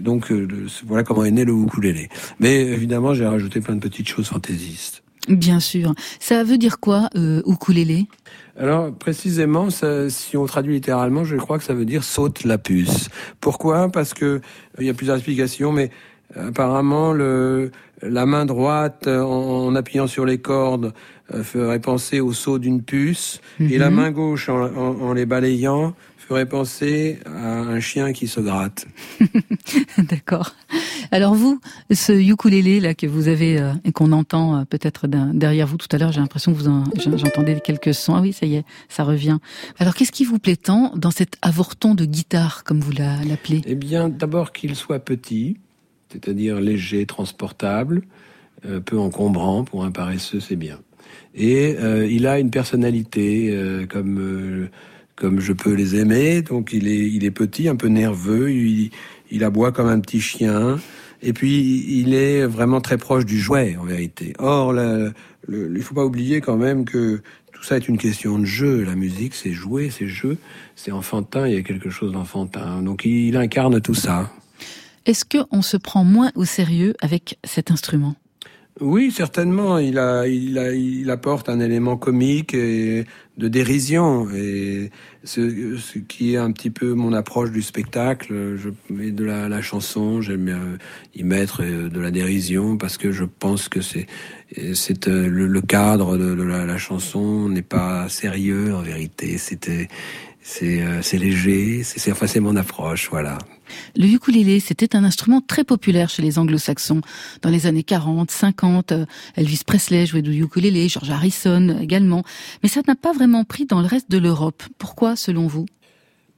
K: donc voilà comment est né le ukulélé. Mais évidemment, j'ai rajouté plein de petites choses fantaisistes.
D: Bien sûr. Ça veut dire quoi, euh, ukulélé?
K: Alors précisément, ça, si on traduit littéralement, je crois que ça veut dire saute la puce. Pourquoi? Parce que euh, il y a plusieurs explications, mais euh, apparemment le, la main droite en, appuyant sur les cordes ferait penser au saut d'une puce, et la mhm. main gauche en, en, les balayant ferait penser à un chien qui se gratte.
D: D'accord. Alors vous, ce ukulélé là que vous avez euh, et qu'on entend euh, peut-être derrière vous tout à l'heure, j'ai l'impression que vous j'entendais quelques sons. Ah oui, ça y est, ça revient. Alors qu'est-ce qui vous plaît tant dans cet avorton de guitare, comme vous l'appelez?
K: Eh bien, d'abord qu'il soit petit, c'est-à-dire léger, transportable, euh, peu encombrant pour un paresseux, c'est bien. Et il a une personnalité comme comme je peux les aimer. Donc il est, il est petit, un peu nerveux, il, il aboie comme un petit chien. Et puis il est vraiment très proche du jouet en vérité. Or, il ne faut pas oublier quand même que tout ça est une question de jeu. La musique, c'est jouer, c'est jeu, c'est enfantin. Il y a quelque chose d'enfantin. Donc il incarne tout ça.
D: Est-ce qu'on se prend moins au sérieux avec cet instrument?
K: Oui, certainement. Il, a, il, a, il apporte un élément comique et de dérision. Et ce, ce, qui est un petit peu mon approche du spectacle. Je mets de la, la chanson, j'aime y mettre euh, de la dérision parce que je pense que c'est c'est euh, le, cadre de, de la, la, chanson n'est pas sérieux en vérité. C'était c'est euh, c'est léger. C'est enfin c'est mon approche. Voilà.
D: Le ukulélé, c'était un instrument très populaire chez les anglo-saxons. Dans les années 40, 50, euh, Elvis Presley jouait du ukulélé, George Harrison également. Mais ça n'a pas vraiment pris dans le reste de l'Europe. Pourquoi, selon vous?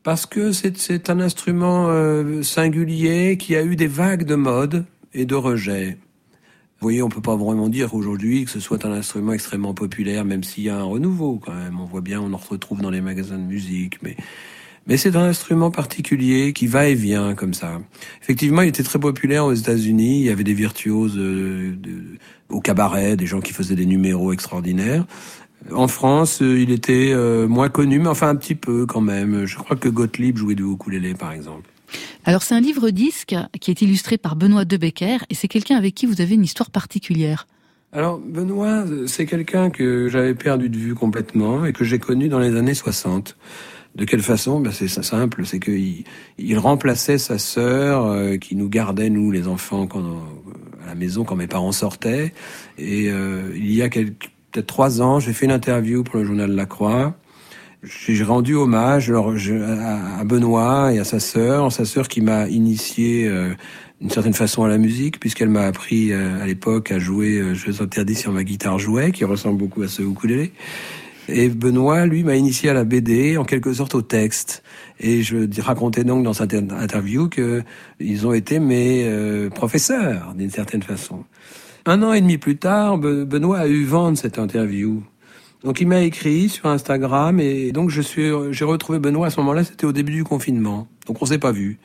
K: Parce que c'est un instrument euh, singulier qui a eu des vagues de mode et de rejet. Vous voyez, on peut pas vraiment dire aujourd'hui que ce soit un instrument extrêmement populaire, même s'il y a un renouveau quand même. On voit bien, on en retrouve dans les magasins de musique, mais mais c'est un instrument particulier qui va et vient comme ça. Effectivement, il était très populaire aux États-Unis. Il y avait des virtuoses euh, au cabaret, des gens qui faisaient des numéros extraordinaires. En France, euh, il était euh, moins connu, mais enfin un petit peu quand même. Je crois que Gottlieb jouait du ukulélé, par exemple.
D: Alors c'est un livre-disque qui est illustré par Benoît Debecker, et c'est quelqu'un avec qui vous avez une histoire particulière.
K: Alors Benoît, c'est quelqu'un que j'avais perdu de vue complètement et que j'ai connu dans les années 60. De quelle façon? Ben C'est simple, c'est qu'il il remplaçait sa sœur euh, qui nous gardait, nous les enfants, quand, à la maison quand mes parents sortaient. Et euh, il y a peut-être trois ans, j'ai fait une interview pour le journal La Croix. J'ai rendu hommage à Benoît et à sa sœur, sa sœur qui m'a initié euh, d'une certaine façon à la musique, puisqu'elle m'a appris à l'époque à jouer Jeux interdits sur ma guitare jouet, qui ressemble beaucoup à ce ukulélé. Et Benoît, lui, m'a initié à la BD, en quelque sorte au texte. Et je racontais donc dans cette interview que ils ont été mes euh, professeurs, d'une certaine façon. Un an et demi plus tard, Benoît a eu vent de cette interview. Donc il m'a écrit sur Instagram et donc je suis, j'ai retrouvé Benoît à ce moment-là. C'était au début du confinement, donc on s'est pas vu.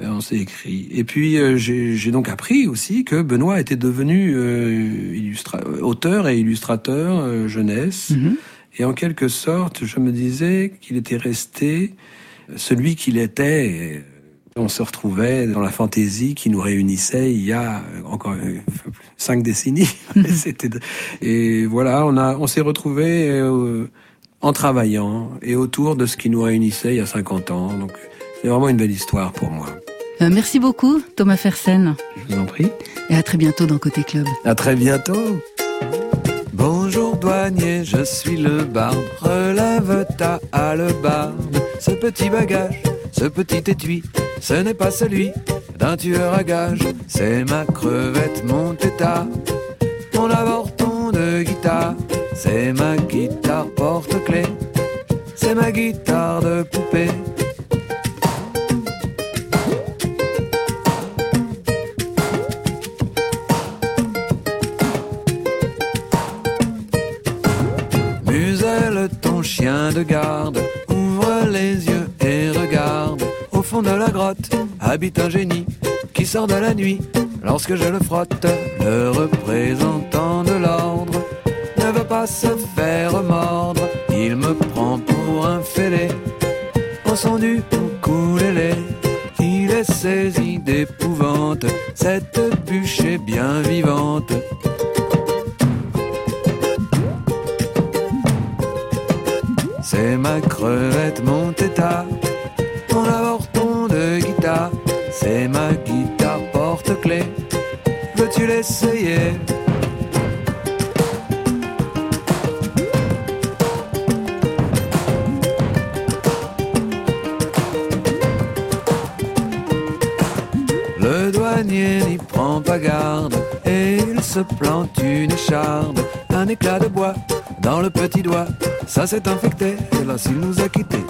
K: Euh, on s'est écrit. Et puis euh, j'ai donc appris aussi que Benoît était devenu euh, auteur et illustrateur jeunesse. Mm-hmm. Et en quelque sorte, je me disais qu'il était resté celui qu'il était. On se retrouvait dans la fantaisie qui nous réunissait il y a encore cinq décennies. Et voilà, on a, on s'est retrouvés euh, en travaillant et autour de ce qui nous réunissait il y a 50 ans. Donc c'est vraiment une belle histoire pour moi.
D: Euh, merci beaucoup, Thomas Fersen.
K: Je vous en prie.
D: Et à très bientôt dans Côté Club.
K: À très bientôt. Bonjour douanier, je suis le barbe. Relève ta hallebarde. Ce petit bagage, ce petit étui, ce n'est pas celui d'un tueur à gage. C'est ma crevette, mon tétard, mon avorton de guitare. C'est ma guitare porte-clés, c'est ma guitare de poupée. Habite un génie qui sort de la nuit lorsque je le frotte. Le représentant de l'ordre ne veut pas se faire mordre. Il me prend pour un fêlé au son du ukulélé. Il est saisi d'épouvante, cette bûche est bien vivante. C'est ma crevette, mon tétard, l'essayer.
L: Le douanier n'y prend pas garde et il se plante une écharde, un éclat de bois dans le petit doigt. Ça s'est infecté, hélas, il nous a quittés.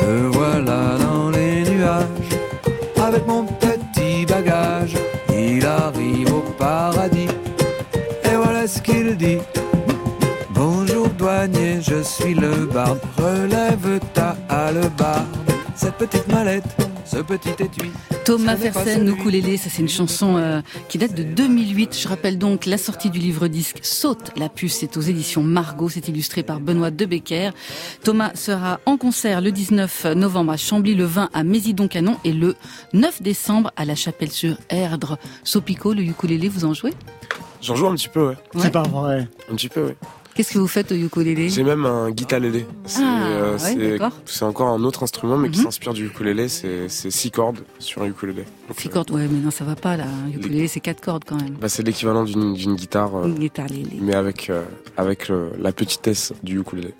L: Le voilà dans les nuages avec mon arrive au paradis et voilà ce qu'il dit. Bonjour douanier, je suis le barde. Relève ta hallebarde. Cette petite mallette, ce petit étui.
D: Thomas Fersen, Ukulélé, ça c'est une chanson euh, qui date de 2008. Je rappelle donc la sortie du livre disque Saute la puce, c'est aux éditions Margot, c'est illustré par Benoît Debecker. Thomas sera en concert le 19 novembre à Chambly, le 20 à Mésidon-Canon et le 9 décembre à la Chapelle-sur-Erdre. Sopico, le ukulélé, vous en jouez?
C: J'en joue un petit peu, ouais.
D: Ouais.
B: C'est pas vrai.
C: Un petit peu, ouais.
D: Qu'est-ce que vous faites au ukulélé?
C: J'ai même un guitarélé. C'est
D: Ah,
C: euh,
D: ouais,
C: c'est-
D: d'accord.
C: c'est encore un autre instrument, mais qui
D: Mhm.
C: s'inspire du ukulélé. C'est six cordes sur un ukulélé. Donc,
D: Six
C: euh,
D: cordes, ouais, mais non, ça va pas là. Un ukulélé, c'est quatre cordes quand même.
C: bah, c'est l'équivalent d'une d'une guitare, euh,
D: Une guitare lélé.
C: mais avec, euh, avec le- la petitesse du ukulélé.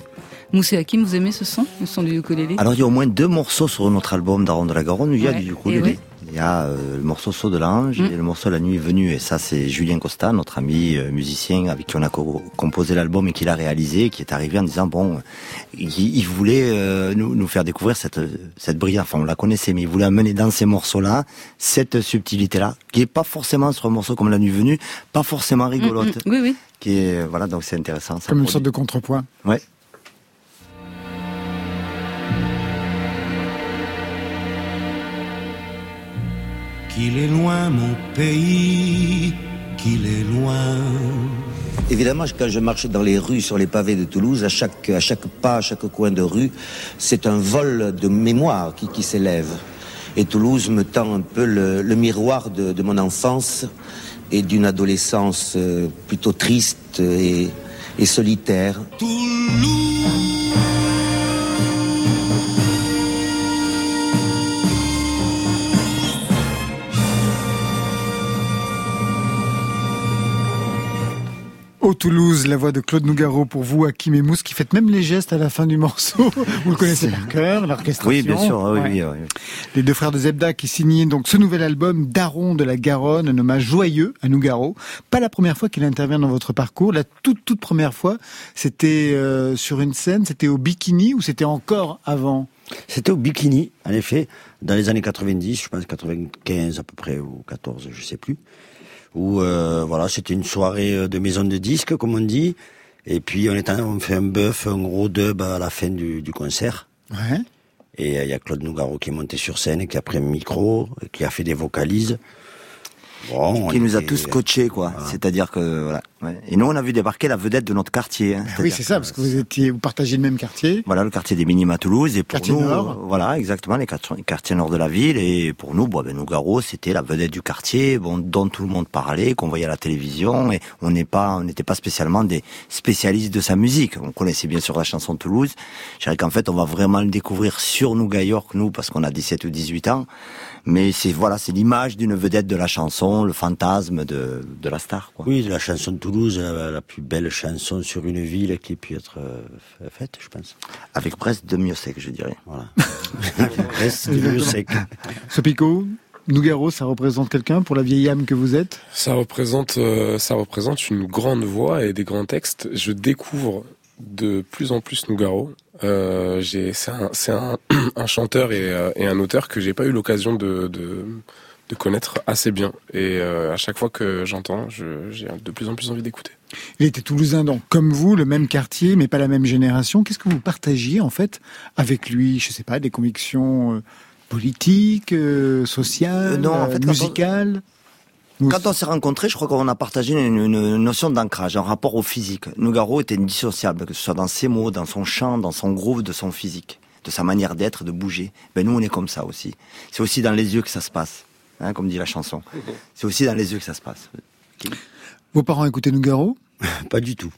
D: Moussé Hakim, vous aimez ce son Le son du ukulélé?
A: Alors il y a au moins deux morceaux sur notre album Daron de la Garonne où il y a
D: Ouais,
A: du
D: et
A: ukulélé. Il y a euh, le morceau Saut de l'ange
D: Mm.
A: et le morceau La nuit est venue. Et ça c'est Julien Costa, notre ami euh, musicien avec qui on a co- composé l'album et qui l'a réalisé, qui est arrivé en disant bon, il, il voulait euh, nous, nous faire découvrir cette cette brillance. Enfin on la connaissait, mais il voulait amener dans ces morceaux-là cette subtilité-là, qui est pas forcément sur un morceau comme La nuit est venue, pas forcément rigolote,
D: Mm, mm. Oui, oui.
A: qui est voilà donc c'est intéressant. ça
B: Comme une
A: produit.
B: sorte de contrepoint.
A: Ouais.
M: Qu'il est loin mon pays, qu'il est loin.
N: Évidemment, quand je marche dans les rues, sur les pavés de Toulouse, à chaque, à chaque pas, à chaque coin de rue, c'est un vol de mémoire qui, qui s'élève. Et Toulouse me tend un peu le, le miroir de, de mon enfance et d'une adolescence euh, plutôt triste et, et solitaire.
B: Au Toulouse, la voix de Claude Nougaro pour vous, Hakim et Mousse, qui faites même les gestes à la fin du morceau. Vous le connaissez par cœur, l'orchestration.
A: Oui, bien sûr. Oui,
B: Ouais.
A: oui, oui, oui.
B: Les deux frères de Zebda qui signaient donc ce nouvel album Daron de la Garonne, un hommage joyeux à Nougaro. Pas la première fois qu'il intervient dans votre parcours. La toute toute première fois, c'était euh, sur une scène, c'était au Bikini ou c'était encore avant?
F: C'était au Bikini, en effet, dans les années 90, je pense 95 à peu près, ou 14, je sais plus. Où, euh, voilà, c'était une soirée euh, de maison de disques, comme on dit. Et puis, on, est en- on fait un bœuf, un gros dub à la fin du, du concert.
B: Ouais.
F: Et euh, il y a Claude Nougaro qui est monté sur scène, qui a pris un micro, qui a fait des vocalises. Bon,
A: qui
F: on
A: nous a tous coachés, quoi. C'est-à-dire que voilà. ouais. Et nous, on a vu débarquer la vedette de notre quartier. hein.
B: Oui,
A: C'est-à-dire
B: c'est ça, parce que vous étiez, vous partagez le même quartier.
A: Voilà, le quartier des Minimes à Toulouse. Et pour
B: Quartier
A: nous,
B: nord.
A: voilà, exactement, les quartiers, quartiers nord de la ville. Et pour nous, bon, ben, Nougaro, c'était la vedette du quartier, bon, dont tout le monde parlait, qu'on voyait à la télévision. Et on n'est pas, on n'était pas spécialement des spécialistes de sa musique. On connaissait bien sûr la chanson de Toulouse. Je dirais qu'en fait, on va vraiment le découvrir sur Nouga York, nous, parce qu'on a 17 ou 18 ans. Mais c'est, voilà, c'est l'image d'une vedette de la chanson, le fantasme de, de la star, quoi.
F: Oui, la chanson de Toulouse, la, la plus belle chanson sur une ville qui ait pu être euh, faite, je pense.
A: Avec presque de mieux sec, je dirais.
F: Voilà. Reste du mieux sec.
B: Sopico, Nougaro, ça représente quelqu'un pour la vieille âme que vous êtes?
C: Ça représente, euh, ça représente une grande voix et des grands textes. Je découvre de plus en plus Nougaro. Euh, c'est un, c'est un, un chanteur et, euh, et un auteur que j'ai pas eu l'occasion de, de, de connaître assez bien. Et euh, à chaque fois que j'entends, je, j'ai de plus en plus envie d'écouter.
B: Il était toulousain, donc comme vous, le même quartier, mais pas la même génération. Qu'est-ce que vous partagiez en fait avec lui? Je sais pas, des convictions euh, politiques, euh, sociales,
A: non, en fait, quand on- Quand on s'est rencontrés, je crois qu'on a partagé une, une notion d'ancrage, un rapport au physique. Nougaro était indissociable, que ce soit dans ses mots, dans son chant, dans son groove, de son physique, de sa manière d'être, de bouger. Ben nous, on est comme ça aussi. C'est aussi dans les yeux que ça se passe, hein, comme dit la chanson. C'est aussi dans les yeux que ça se passe.
B: Vos parents écoutaient Nougaro?
F: Pas du tout.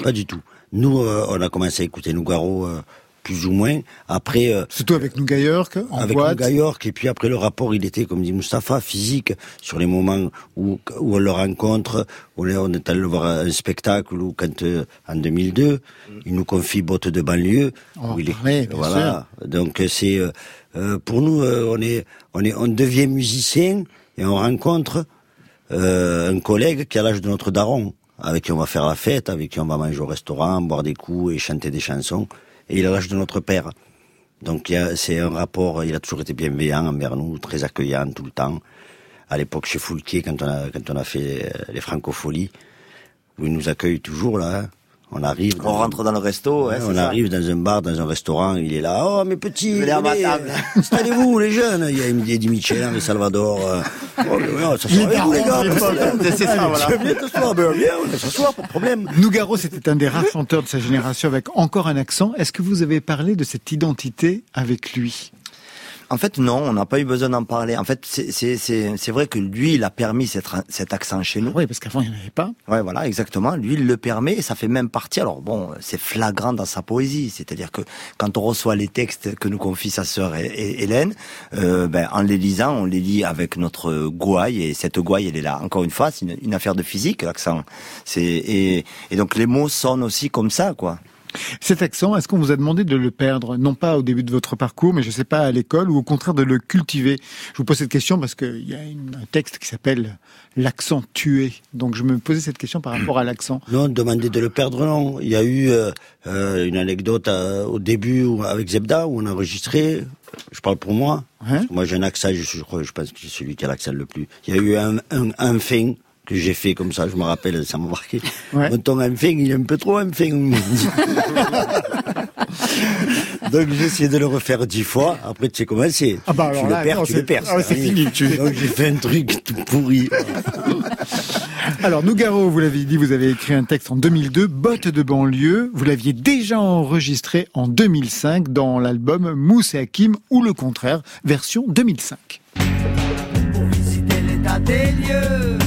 F: Pas du tout. Nous, euh, on a commencé à écouter Nougaro euh, plus ou moins. Après, euh,
B: Surtout avec Nouga York, en
F: avec
B: boîte.
F: York, et puis après le rapport, il était, comme dit Mustapha, physique, sur les moments où, où on le rencontre, où on est, allé voir un spectacle, ou quand, euh, en 2002, il nous confie Botte de banlieue,
B: On
F: où il est,
B: parler, bien
F: voilà. Donc, c'est, euh, euh, pour nous, on est, on est, on devient musicien, et on rencontre un collègue qui a l'âge de notre daron, avec qui on va faire la fête, avec qui on va manger au restaurant, boire des coups et chanter des chansons. Et il a l'âge de notre père. Donc c'est un rapport, il a toujours été bienveillant envers nous, très accueillant tout le temps. À l'époque chez Foulquier, quand on a, fait euh, les francopholies, où il nous accueille toujours là. On arrive.
A: On rentre dans le resto, ouais,
F: on
A: ça.
F: arrive dans un bar, dans un restaurant, il est là. Oh, mes petits,
A: Venez à ma
F: venez,
A: table.
F: installez-vous, les jeunes. Il y a Emilien Michel, Henri Salvador. euh, Oh, mais ouais, ça
B: Les
F: vous, gars.
B: C'est ça, voilà.
F: Viens t'asseoir, ben, viens, on s'asseoir, pas de problème.
B: Nougaro, c'était un des rares chanteurs de sa génération avec encore un accent. Est-ce que vous avez parlé de cette identité avec lui?
A: En fait, non, on n'a pas eu besoin d'en parler. En fait, c'est- vrai que lui, il a permis cet, cet accent chez nous.
B: Oui, parce qu'avant, il n'y en avait pas.
A: Ouais, voilà, exactement. Lui, il le permet et ça fait même partie. Alors bon, c'est flagrant dans sa poésie. C'est-à-dire que quand on reçoit les textes que nous confie sa sœur Hé- Hé- Hélène, euh, ben, en les lisant, on les lit avec notre gouaille et cette gouaille, elle est là. Encore une fois, c'est une, une affaire de physique, l'accent. Et donc les mots sonnent aussi comme ça, quoi.
B: Cet accent, est-ce qu'on vous a demandé de le perdre? Non pas au début de votre parcours, mais je ne sais pas, à l'école, ou au contraire de le cultiver Je vous pose cette question parce qu'il y a une- un texte qui s'appelle L'accent tué. Donc je me posais cette question par rapport à l'accent.
F: Non, demander de le perdre, non. Il y a eu euh, euh, une anecdote euh, au début avec Zebda où on a enregistré. Je parle pour moi. Parce que moi, j'ai un accent. Je, je pense que c'est celui qui a l'accent le plus. Il y a eu un, un, un fin que j'ai fait comme ça. Je me rappelle, ça m'a marqué.
B: Ouais.
F: Mon ton un fin, il est un peu trop un fin. Donc j'ai essayé de le refaire dix fois. Après, tu sais comment c'est.
B: Ah bah
F: tu le perds,
B: non,
F: tu le perds.
B: ah c'est fini, tu-
F: Donc j'ai fait un truc tout pourri.
B: Alors Nougaro, vous l'avez dit, vous avez écrit un texte en 2002, Bottes de banlieue. Vous l'aviez déjà enregistré en 2005 dans l'album Mousse et Hakim ou le contraire, version 2005.
O: visiter l'état des lieux.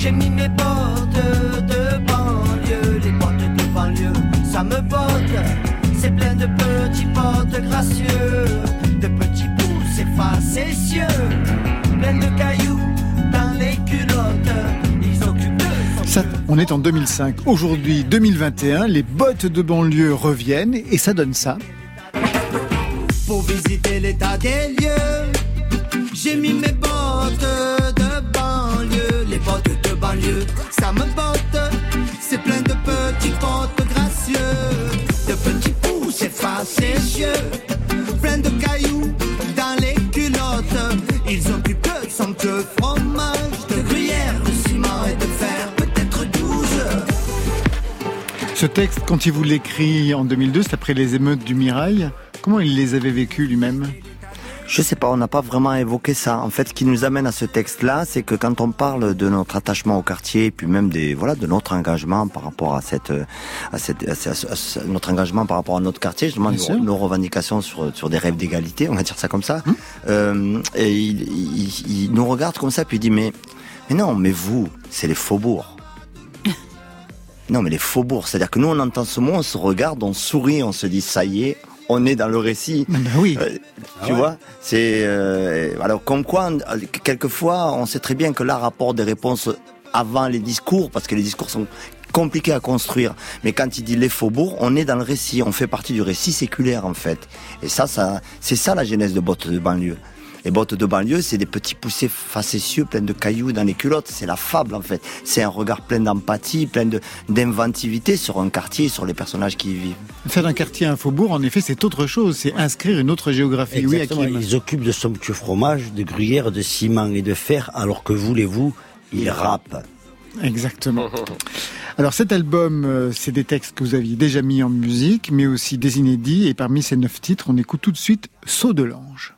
O: J'ai mis mes bottes de banlieue, les bottes de banlieue, ça me botte. C'est plein de petits potes gracieux, de petits pouces facétieux, plein de cailloux dans les culottes. Ils occupent de
B: Ça, on est en 2005. Aujourd'hui, 2021, les bottes de banlieue reviennent et ça donne ça.
O: pour visiter l'état des lieux. J'ai mis mes bottes de banlieue, les bottes de ça me botte. C'est plein de petits potes gracieux, de petits pouces facétieux, plein de cailloux dans les culottes. Ils occupent de son de fromage, de gruyère, de ciment et de fer, peut-être douze.
B: Ce texte, quand il vous l'écrit en 2002, c'est après les émeutes du Mirail. Comment il les avait vécues lui-même?
A: Je sais pas, on n'a pas vraiment évoqué ça. En fait, ce qui nous amène à ce texte-là, c'est que quand on parle de notre attachement au quartier, et puis même des voilà de notre engagement par rapport à cette euh, à cette à ce- à ce- notre engagement par rapport à notre quartier, justement nos, nos revendications sur sur des rêves d'égalité, on va dire ça comme ça.
B: Hum.
A: Euh, et il, il- il nous regarde comme ça, puis il dit mais mais non, mais vous, c'est les faubourgs. Non, mais les faubourgs, c'est-à-dire que nous, on entend ce mot, on se regarde, on sourit, on se dit, ça y est, on est dans le récit.
B: oui.
A: Euh, tu vois, c'est euh, alors comme quoi, on- quelquefois, on sait très bien que l'art apporte des réponses avant les discours, parce que les discours sont compliqués à construire. Mais quand il dit les faubourgs, on est dans le récit, on fait partie du récit séculaire en fait. Et ça, ça, c'est ça la genèse de bottes de banlieue. Les bottes de banlieue, c'est des petits poussés facétieux, pleins de cailloux dans les culottes. C'est la fable, en fait. C'est un regard plein d'empathie, plein de, d'inventivité sur un quartier, sur les personnages qui y vivent.
B: Faire d'un quartier un faubourg, en effet, c'est autre chose. C'est inscrire une autre géographie. Oui,
F: Exactement,
B: Hakim.
F: ils occupent de somptueux fromages, de gruyère, de ciment et de fer, alors que voulez-vous, ils rappent.
B: Exactement. Alors cet album, euh, c'est des textes que vous aviez déjà mis en musique, mais aussi des inédits. Et parmi ces neuf titres, on écoute tout de suite Saut de l'ange.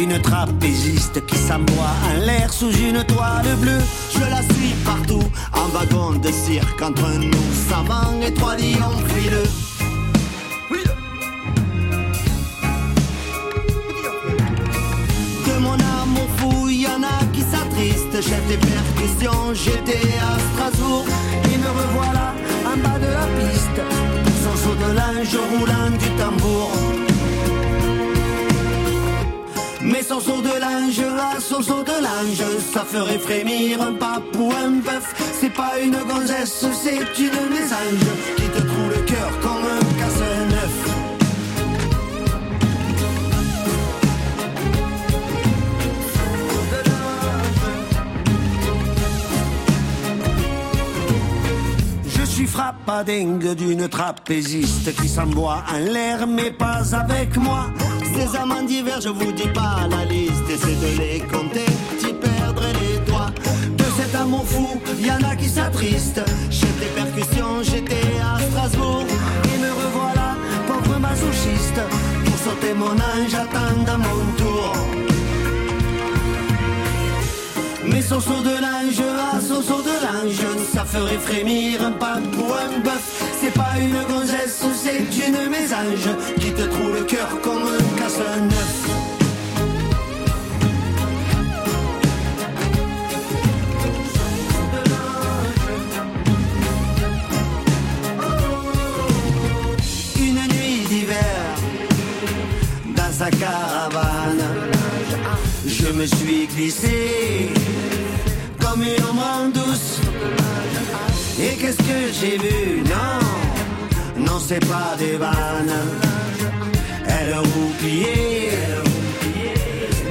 O: D'une trapéziste qui s'amoie en l'air sous une toile bleue. Je la suis partout en wagon de cirque entre nous savants et trois lions frileux. De mon amour fou, y en a qui s'attristent. Chef des percussions, j'étais à Strasbourg. Et me revoilà en bas de la piste. Son saut de linge roulant du tambour. Mais sans saut de linge, à son saut de linge, ça ferait frémir un pape ou un bœuf. C'est pas une gonzesse, c'est une mésange qui te trouve le cœur comme suis frappadingue d'une trapéziste qui s'envoie en l'air, mais pas avec moi. Ces amants d'hiver, je vous dis pas la liste, c'est de les compter, t'y perdrais les doigts. De cet amour fou, y en a qui s'attristent. Chef des percussions, j'étais à Strasbourg, et me revoilà, pauvre masochiste. Pour sauter mon ange, j'attends à mon tour. Saut de linge, à saut de linge, ça ferait frémir un pape ou un bœuf. C'est pas une gonzesse, c'est une mésange qui te trouve le cœur comme un casse-neuf. Une nuit d'hiver, dans sa caravane, je me suis glissé Et qu'est-ce que j'ai vu? Non, non, c'est pas des vannes. Elle roupillait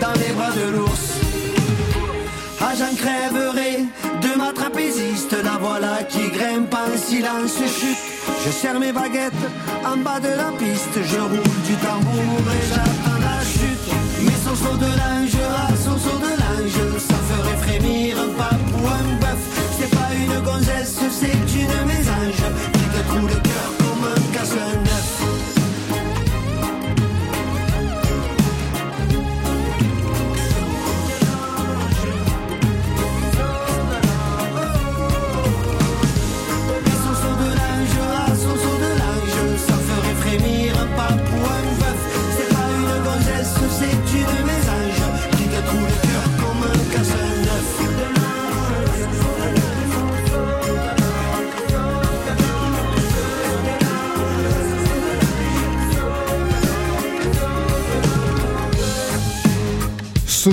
O: dans les bras de l'ours. Ah, j'en crèverai de ma trapéziste. La voilà qui grimpe en silence chute. Je serre mes baguettes en bas de la piste. Je roule du tambour et j'attends la chute. Son saut de linge, ah, son saut de linge, frémir un pape ou un bœuf. C'est pas une gonzesse, c'est une mésange qui te trouve le cœur comme un casse-neuf.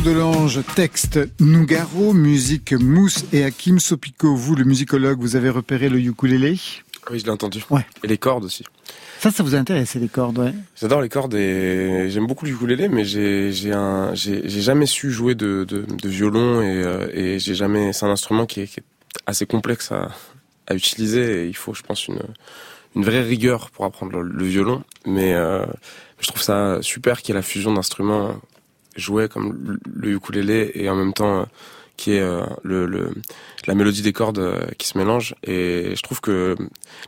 O: De
B: l'ange, texte Nougaro, musique Mousse et Hakim Sopico. Vous, le musicologue, vous avez repéré le ukulélé?
C: Oui, je l'ai entendu.
B: Ouais.
C: Et les cordes aussi.
B: Ça, ça vous a intéressé, les cordes, ouais
C: J'adore les cordes et j'aime beaucoup le ukulélé, mais j'ai jamais su jouer de de, de violon et euh, et j'ai jamais c'est un instrument qui est, qui est assez complexe à à utiliser et il faut je pense une une vraie rigueur pour apprendre le, le violon, mais euh, je trouve ça super qu'il y ait la fusion d'instruments joués comme le, ukulélé et en même temps euh, qui est euh, le, le la mélodie des cordes euh, qui se mélange. Et je trouve que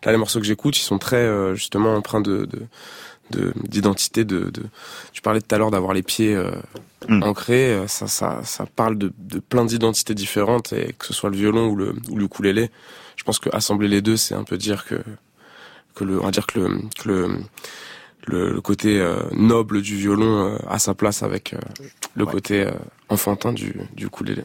C: là les morceaux que j'écoute ils sont très euh, justement empreints de, de de d'identité de, de tu parlais tout à l'heure d'avoir les pieds euh, ancrés ça ça ça parle de, de plein d'identités différentes et que ce soit le violon ou le ou le ukulélé je pense que assembler les deux c'est un peu dire que que le on va dire que le que le le, le côté euh, noble du violon euh, a sa place avec euh, le côté euh, enfantin du du ukulélé.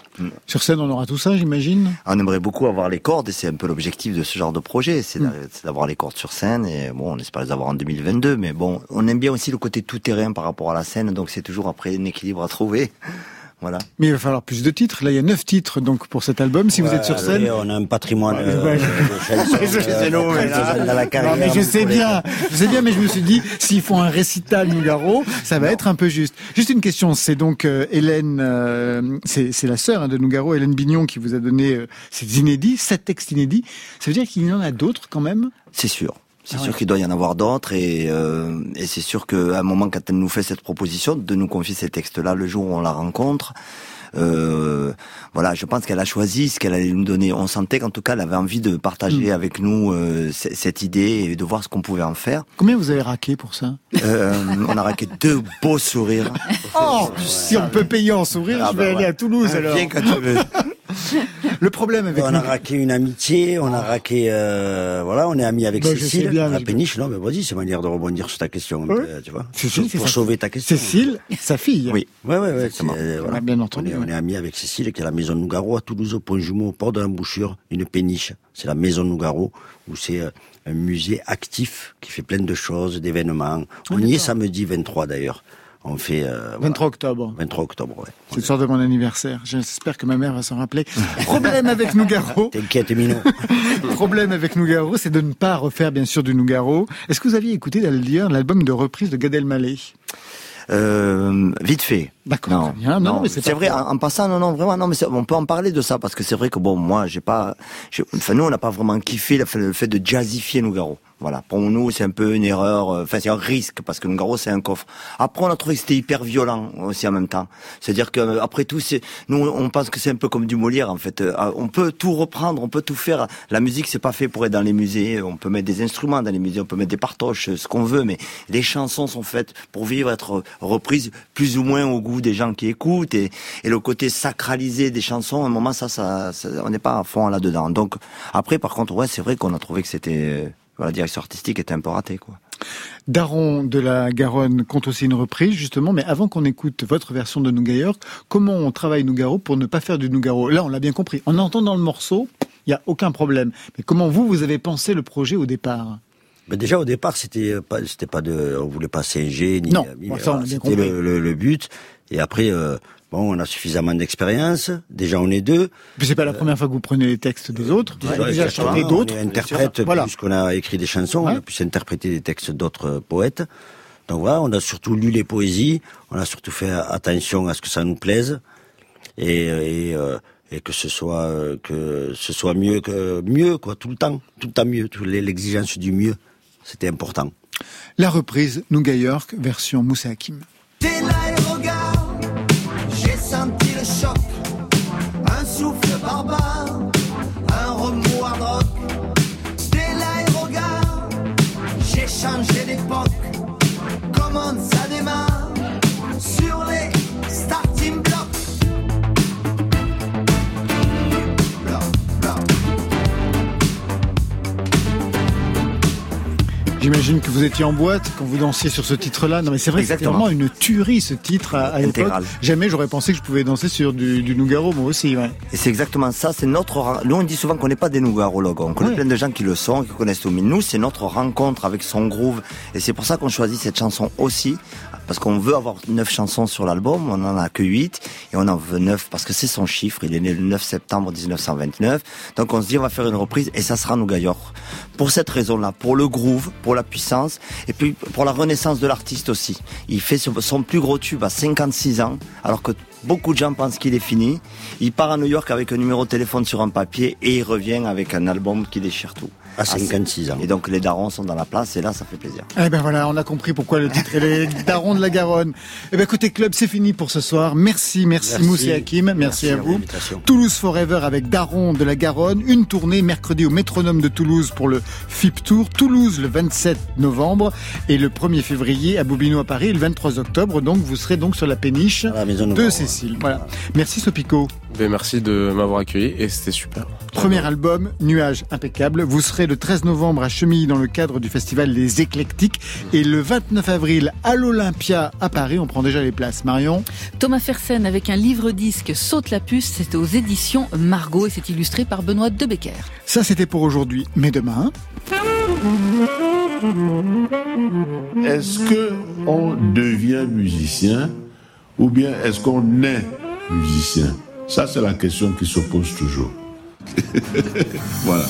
B: Sur scène, on aura tout ça, j'imagine?
A: On aimerait beaucoup avoir les cordes et c'est un peu l'objectif de ce genre de projet, c'est c'est d'avoir les cordes sur scène et bon, on espère les avoir en 2022, mais bon, on aime bien aussi le côté tout terrain par rapport à la scène, donc c'est toujours après un équilibre à trouver. Voilà.
B: Mais il va falloir plus de titres. Là, il y a neuf titres donc pour cet album. Si vous
F: Ouais,
B: êtes sur scène,
F: oui, on a un patrimoine
B: Ouais.
F: euh,
B: mais je sais bien, je sais bien, mais je me suis dit, s'ils font un récital Nougaro, ça va être un peu juste. Juste une question, c'est donc euh, Hélène, euh, c'est c'est la sœur hein, de Nougaro, Hélène Bignon, qui vous a donné euh, ces inédits, sept textes inédits. Ça veut dire qu'il y en a d'autres quand même?
A: C'est sûr. C'est
B: Ah
A: sûr
B: ouais.
A: qu'il doit y en avoir d'autres et, euh, et c'est sûr qu'à un moment, quand elle nous fait cette proposition de nous confier ces textes-là le jour où on la rencontre, euh, voilà, je pense qu'elle a choisi ce qu'elle allait nous donner. On sentait qu'en tout cas, elle avait envie de partager
B: Mm.
A: avec nous euh, cette idée et de voir ce qu'on pouvait en faire.
B: Combien vous avez raqué pour ça?
A: Euh, on a raqué deux beaux sourires.
B: Oh, si on peut payer en sourire,
A: Ah
B: je
A: bah
B: vais aller
A: ouais.
B: à Toulouse alors.
A: viens quand tu veux.
B: Le problème avec
F: On a raqué une amitié, on a raqué, euh, voilà, on est amis avec
B: Bah,
F: Cécile,
B: bien,
F: la
B: je-
F: péniche. Non, mais vas-y, c'est manière de rebondir sur ta question, peu, tu vois.
B: Cécile,
F: pour
B: sa-
F: sauver ta question.
B: Cécile, sa fille.
A: Oui.
F: Ouais, ouais, ouais. Euh, voilà.
B: Ouais, bien entendu,
F: On est, on
B: ouais.
F: est amis avec Cécile, qui est à la maison Nougaro à Toulouse, au Pont Jumeau, au port de l'embouchure, une péniche. C'est la maison Nougaro, où c'est euh, un musée actif qui fait plein de choses, d'événements. On y est samedi 23 d'ailleurs. On fait euh,
B: 23 octobre.
F: 23 octobre, ouais.
B: C'est le soir de mon anniversaire. J'espère que ma mère va s'en rappeler. Problème avec Nougaro.
F: T'inquiète.
B: Problème avec Nougaro, c'est de ne pas refaire bien sûr du Nougaro. Est-ce que vous aviez écouté d'ailleurs l'album de reprise de Gad Elmaleh?
A: Euh, vite fait.
B: D'accord.
A: Non.
B: Non, mais c'est
A: vrai. En, en passant, non, non, vraiment, non, mais c'est- on peut en parler de ça parce que c'est vrai que bon, moi, j'ai pas, j'ai- enfin, nous, on n'a pas vraiment kiffé le fait, le fait de jazzifier Nougaro. Voilà, pour nous, c'est un peu une erreur. euh, Enfin, c'est un risque parce que Nougaro, c'est un coffre. Après, on a trouvé que c'était hyper violent aussi en même temps. C'est-à-dire que euh, après tout, c'est nous, on pense que c'est un peu comme du Molière en fait. Euh, On peut tout reprendre, on peut tout faire. La musique, c'est pas fait pour être dans les musées. On peut mettre des instruments dans les musées, on peut mettre des partoches, ce qu'on veut, mais les chansons sont faites pour vivre, être reprises plus ou moins au goût des gens qui écoutent et, le côté sacralisé des chansons. À un moment, ça, ça, ça- on n'est pas à fond là-dedans. Donc après, par contre, ouais, c'est vrai qu'on a trouvé que c'était euh, voilà, la direction artistique était un peu ratée, quoi.
B: Daron de la Garonne compte aussi une reprise, justement, mais avant qu'on écoute votre version de Nougat York, comment on travaille Nougaro pour ne pas faire du Nougaro? Là, on l'a bien compris. En entendant le morceau, il n'y a aucun problème. Mais comment vous, vous avez pensé le projet au départ?
F: Mais déjà au départ, c'était pas, c'était pas de, on voulait pas singer ni.
B: Non,
F: ni-
B: ça, on bien
F: c'était le, le, le but. Et après, euh, bon, on a suffisamment d'expérience. Déjà, on est deux.
B: Puis c'est pas la première fois que vous prenez les textes des autres. Vous avez déjà chanté d'autres.
F: On interprète
B: Voilà.
F: puisqu'on a écrit des chansons, on
B: Ouais.
F: a pu s'interpréter des textes d'autres euh, poètes. Donc voilà, on a surtout lu les poésies, on a surtout fait attention à ce que ça nous plaise et, et, euh, et que ce soit euh, que ce soit mieux que mieux quoi tout le temps, tout le temps mieux, l'exigence du mieux, c'était important.
B: La reprise Nougat York, version Moussa Hakim.
O: Dès l'aérogare, j'ai senti le choc. Un souffle barbare, un remous hard rock. Dès l'aérogare, j'ai changé
B: J'imagine que vous étiez en boîte quand vous dansiez sur ce titre-là. Non, mais c'est vrai
A: Exactement.
B: vraiment une tuerie ce titre à, à l'époque. Jamais j'aurais pensé que je pouvais danser sur du, du Nougaro, moi aussi. Ouais.
A: Et c'est exactement ça, c'est notre... Nous, on dit souvent qu'on n'est pas des nougarologues. On connaît
B: Ouais.
A: plein de gens qui le sont, qui connaissent tout. Mais nous, c'est notre rencontre avec son groove. Et c'est pour ça qu'on choisit cette chanson aussi. Parce qu'on veut avoir neuf chansons sur l'album. On en a que huit. Et on en veut neuf parce que c'est son chiffre. Il est né le 9 septembre 1929. Donc on se dit, on va faire une reprise et ça sera Nougat York. Pour cette raison-là. Pour le groove, pour la puissance. Et puis pour la renaissance de l'artiste aussi. Il fait son plus gros tube à 56 ans. Alors que Beaucoup de gens pensent qu'il est fini. Il part à New York avec un numéro de téléphone sur un papier et il revient avec un album qui déchire tout.
F: À 56 ans.
A: Et donc les darons sont dans la place et là ça fait plaisir.
B: Eh ben voilà, on a compris pourquoi le titre est les Darons de la Garonne. Eh ben côté club, c'est fini pour ce soir. Merci, merci,
F: Merci.
B: Moussa Hakim, merci,
F: Merci
B: à vous.
F: l'invitation.
B: Toulouse Forever avec Daron de la Garonne, une tournée mercredi au Métronome de Toulouse pour le FIP Tour, Toulouse le 27 novembre et le 1er février à Bobino à Paris le 23 octobre. Donc vous serez donc sur la péniche
F: la
B: de. Cécile. Voilà. Merci Sopico.
C: Ben, merci de m'avoir accueilli et c'était super.
B: Premier album, Nuages impeccable. Vous serez le 13 novembre à Chemilly dans le cadre du festival Les Éclectiques et le 29 avril à l'Olympia à Paris. On prend déjà les places. Marion
D: Thomas Fersen avec un livre-disque Saute la puce, c'est aux éditions Margot et c'est illustré par Benoît Debecker.
B: Ça c'était pour aujourd'hui. Mais demain,
P: Est-ce que on devient musicien ou bien est-ce qu'on est musicien? Ça, c'est la question qui se pose toujours. voilà.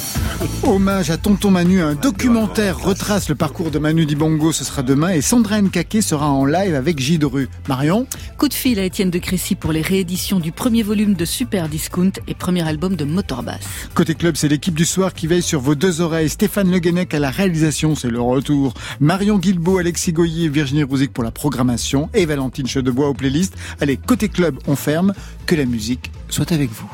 B: hommage à Tonton Manu, un documentaire retrace le parcours de Manu Dibongo, ce sera demain et Sandra Nkake sera en live avec J. Dru. Marion
D: Coup de fil à Étienne de Crécy pour les rééditions du premier volume de Super Discount et premier album de Motorbass.
B: Côté club, c'est l'équipe du soir qui veille sur vos deux oreilles. Stéphane Le Guenec à la réalisation, c'est le retour. Marion Guilbeault, Alexis Goyer et Virginie Rouzic pour la programmation et Valentine Chedebois aux playlists. Allez, côté club, on ferme. Que la musique soit avec vous.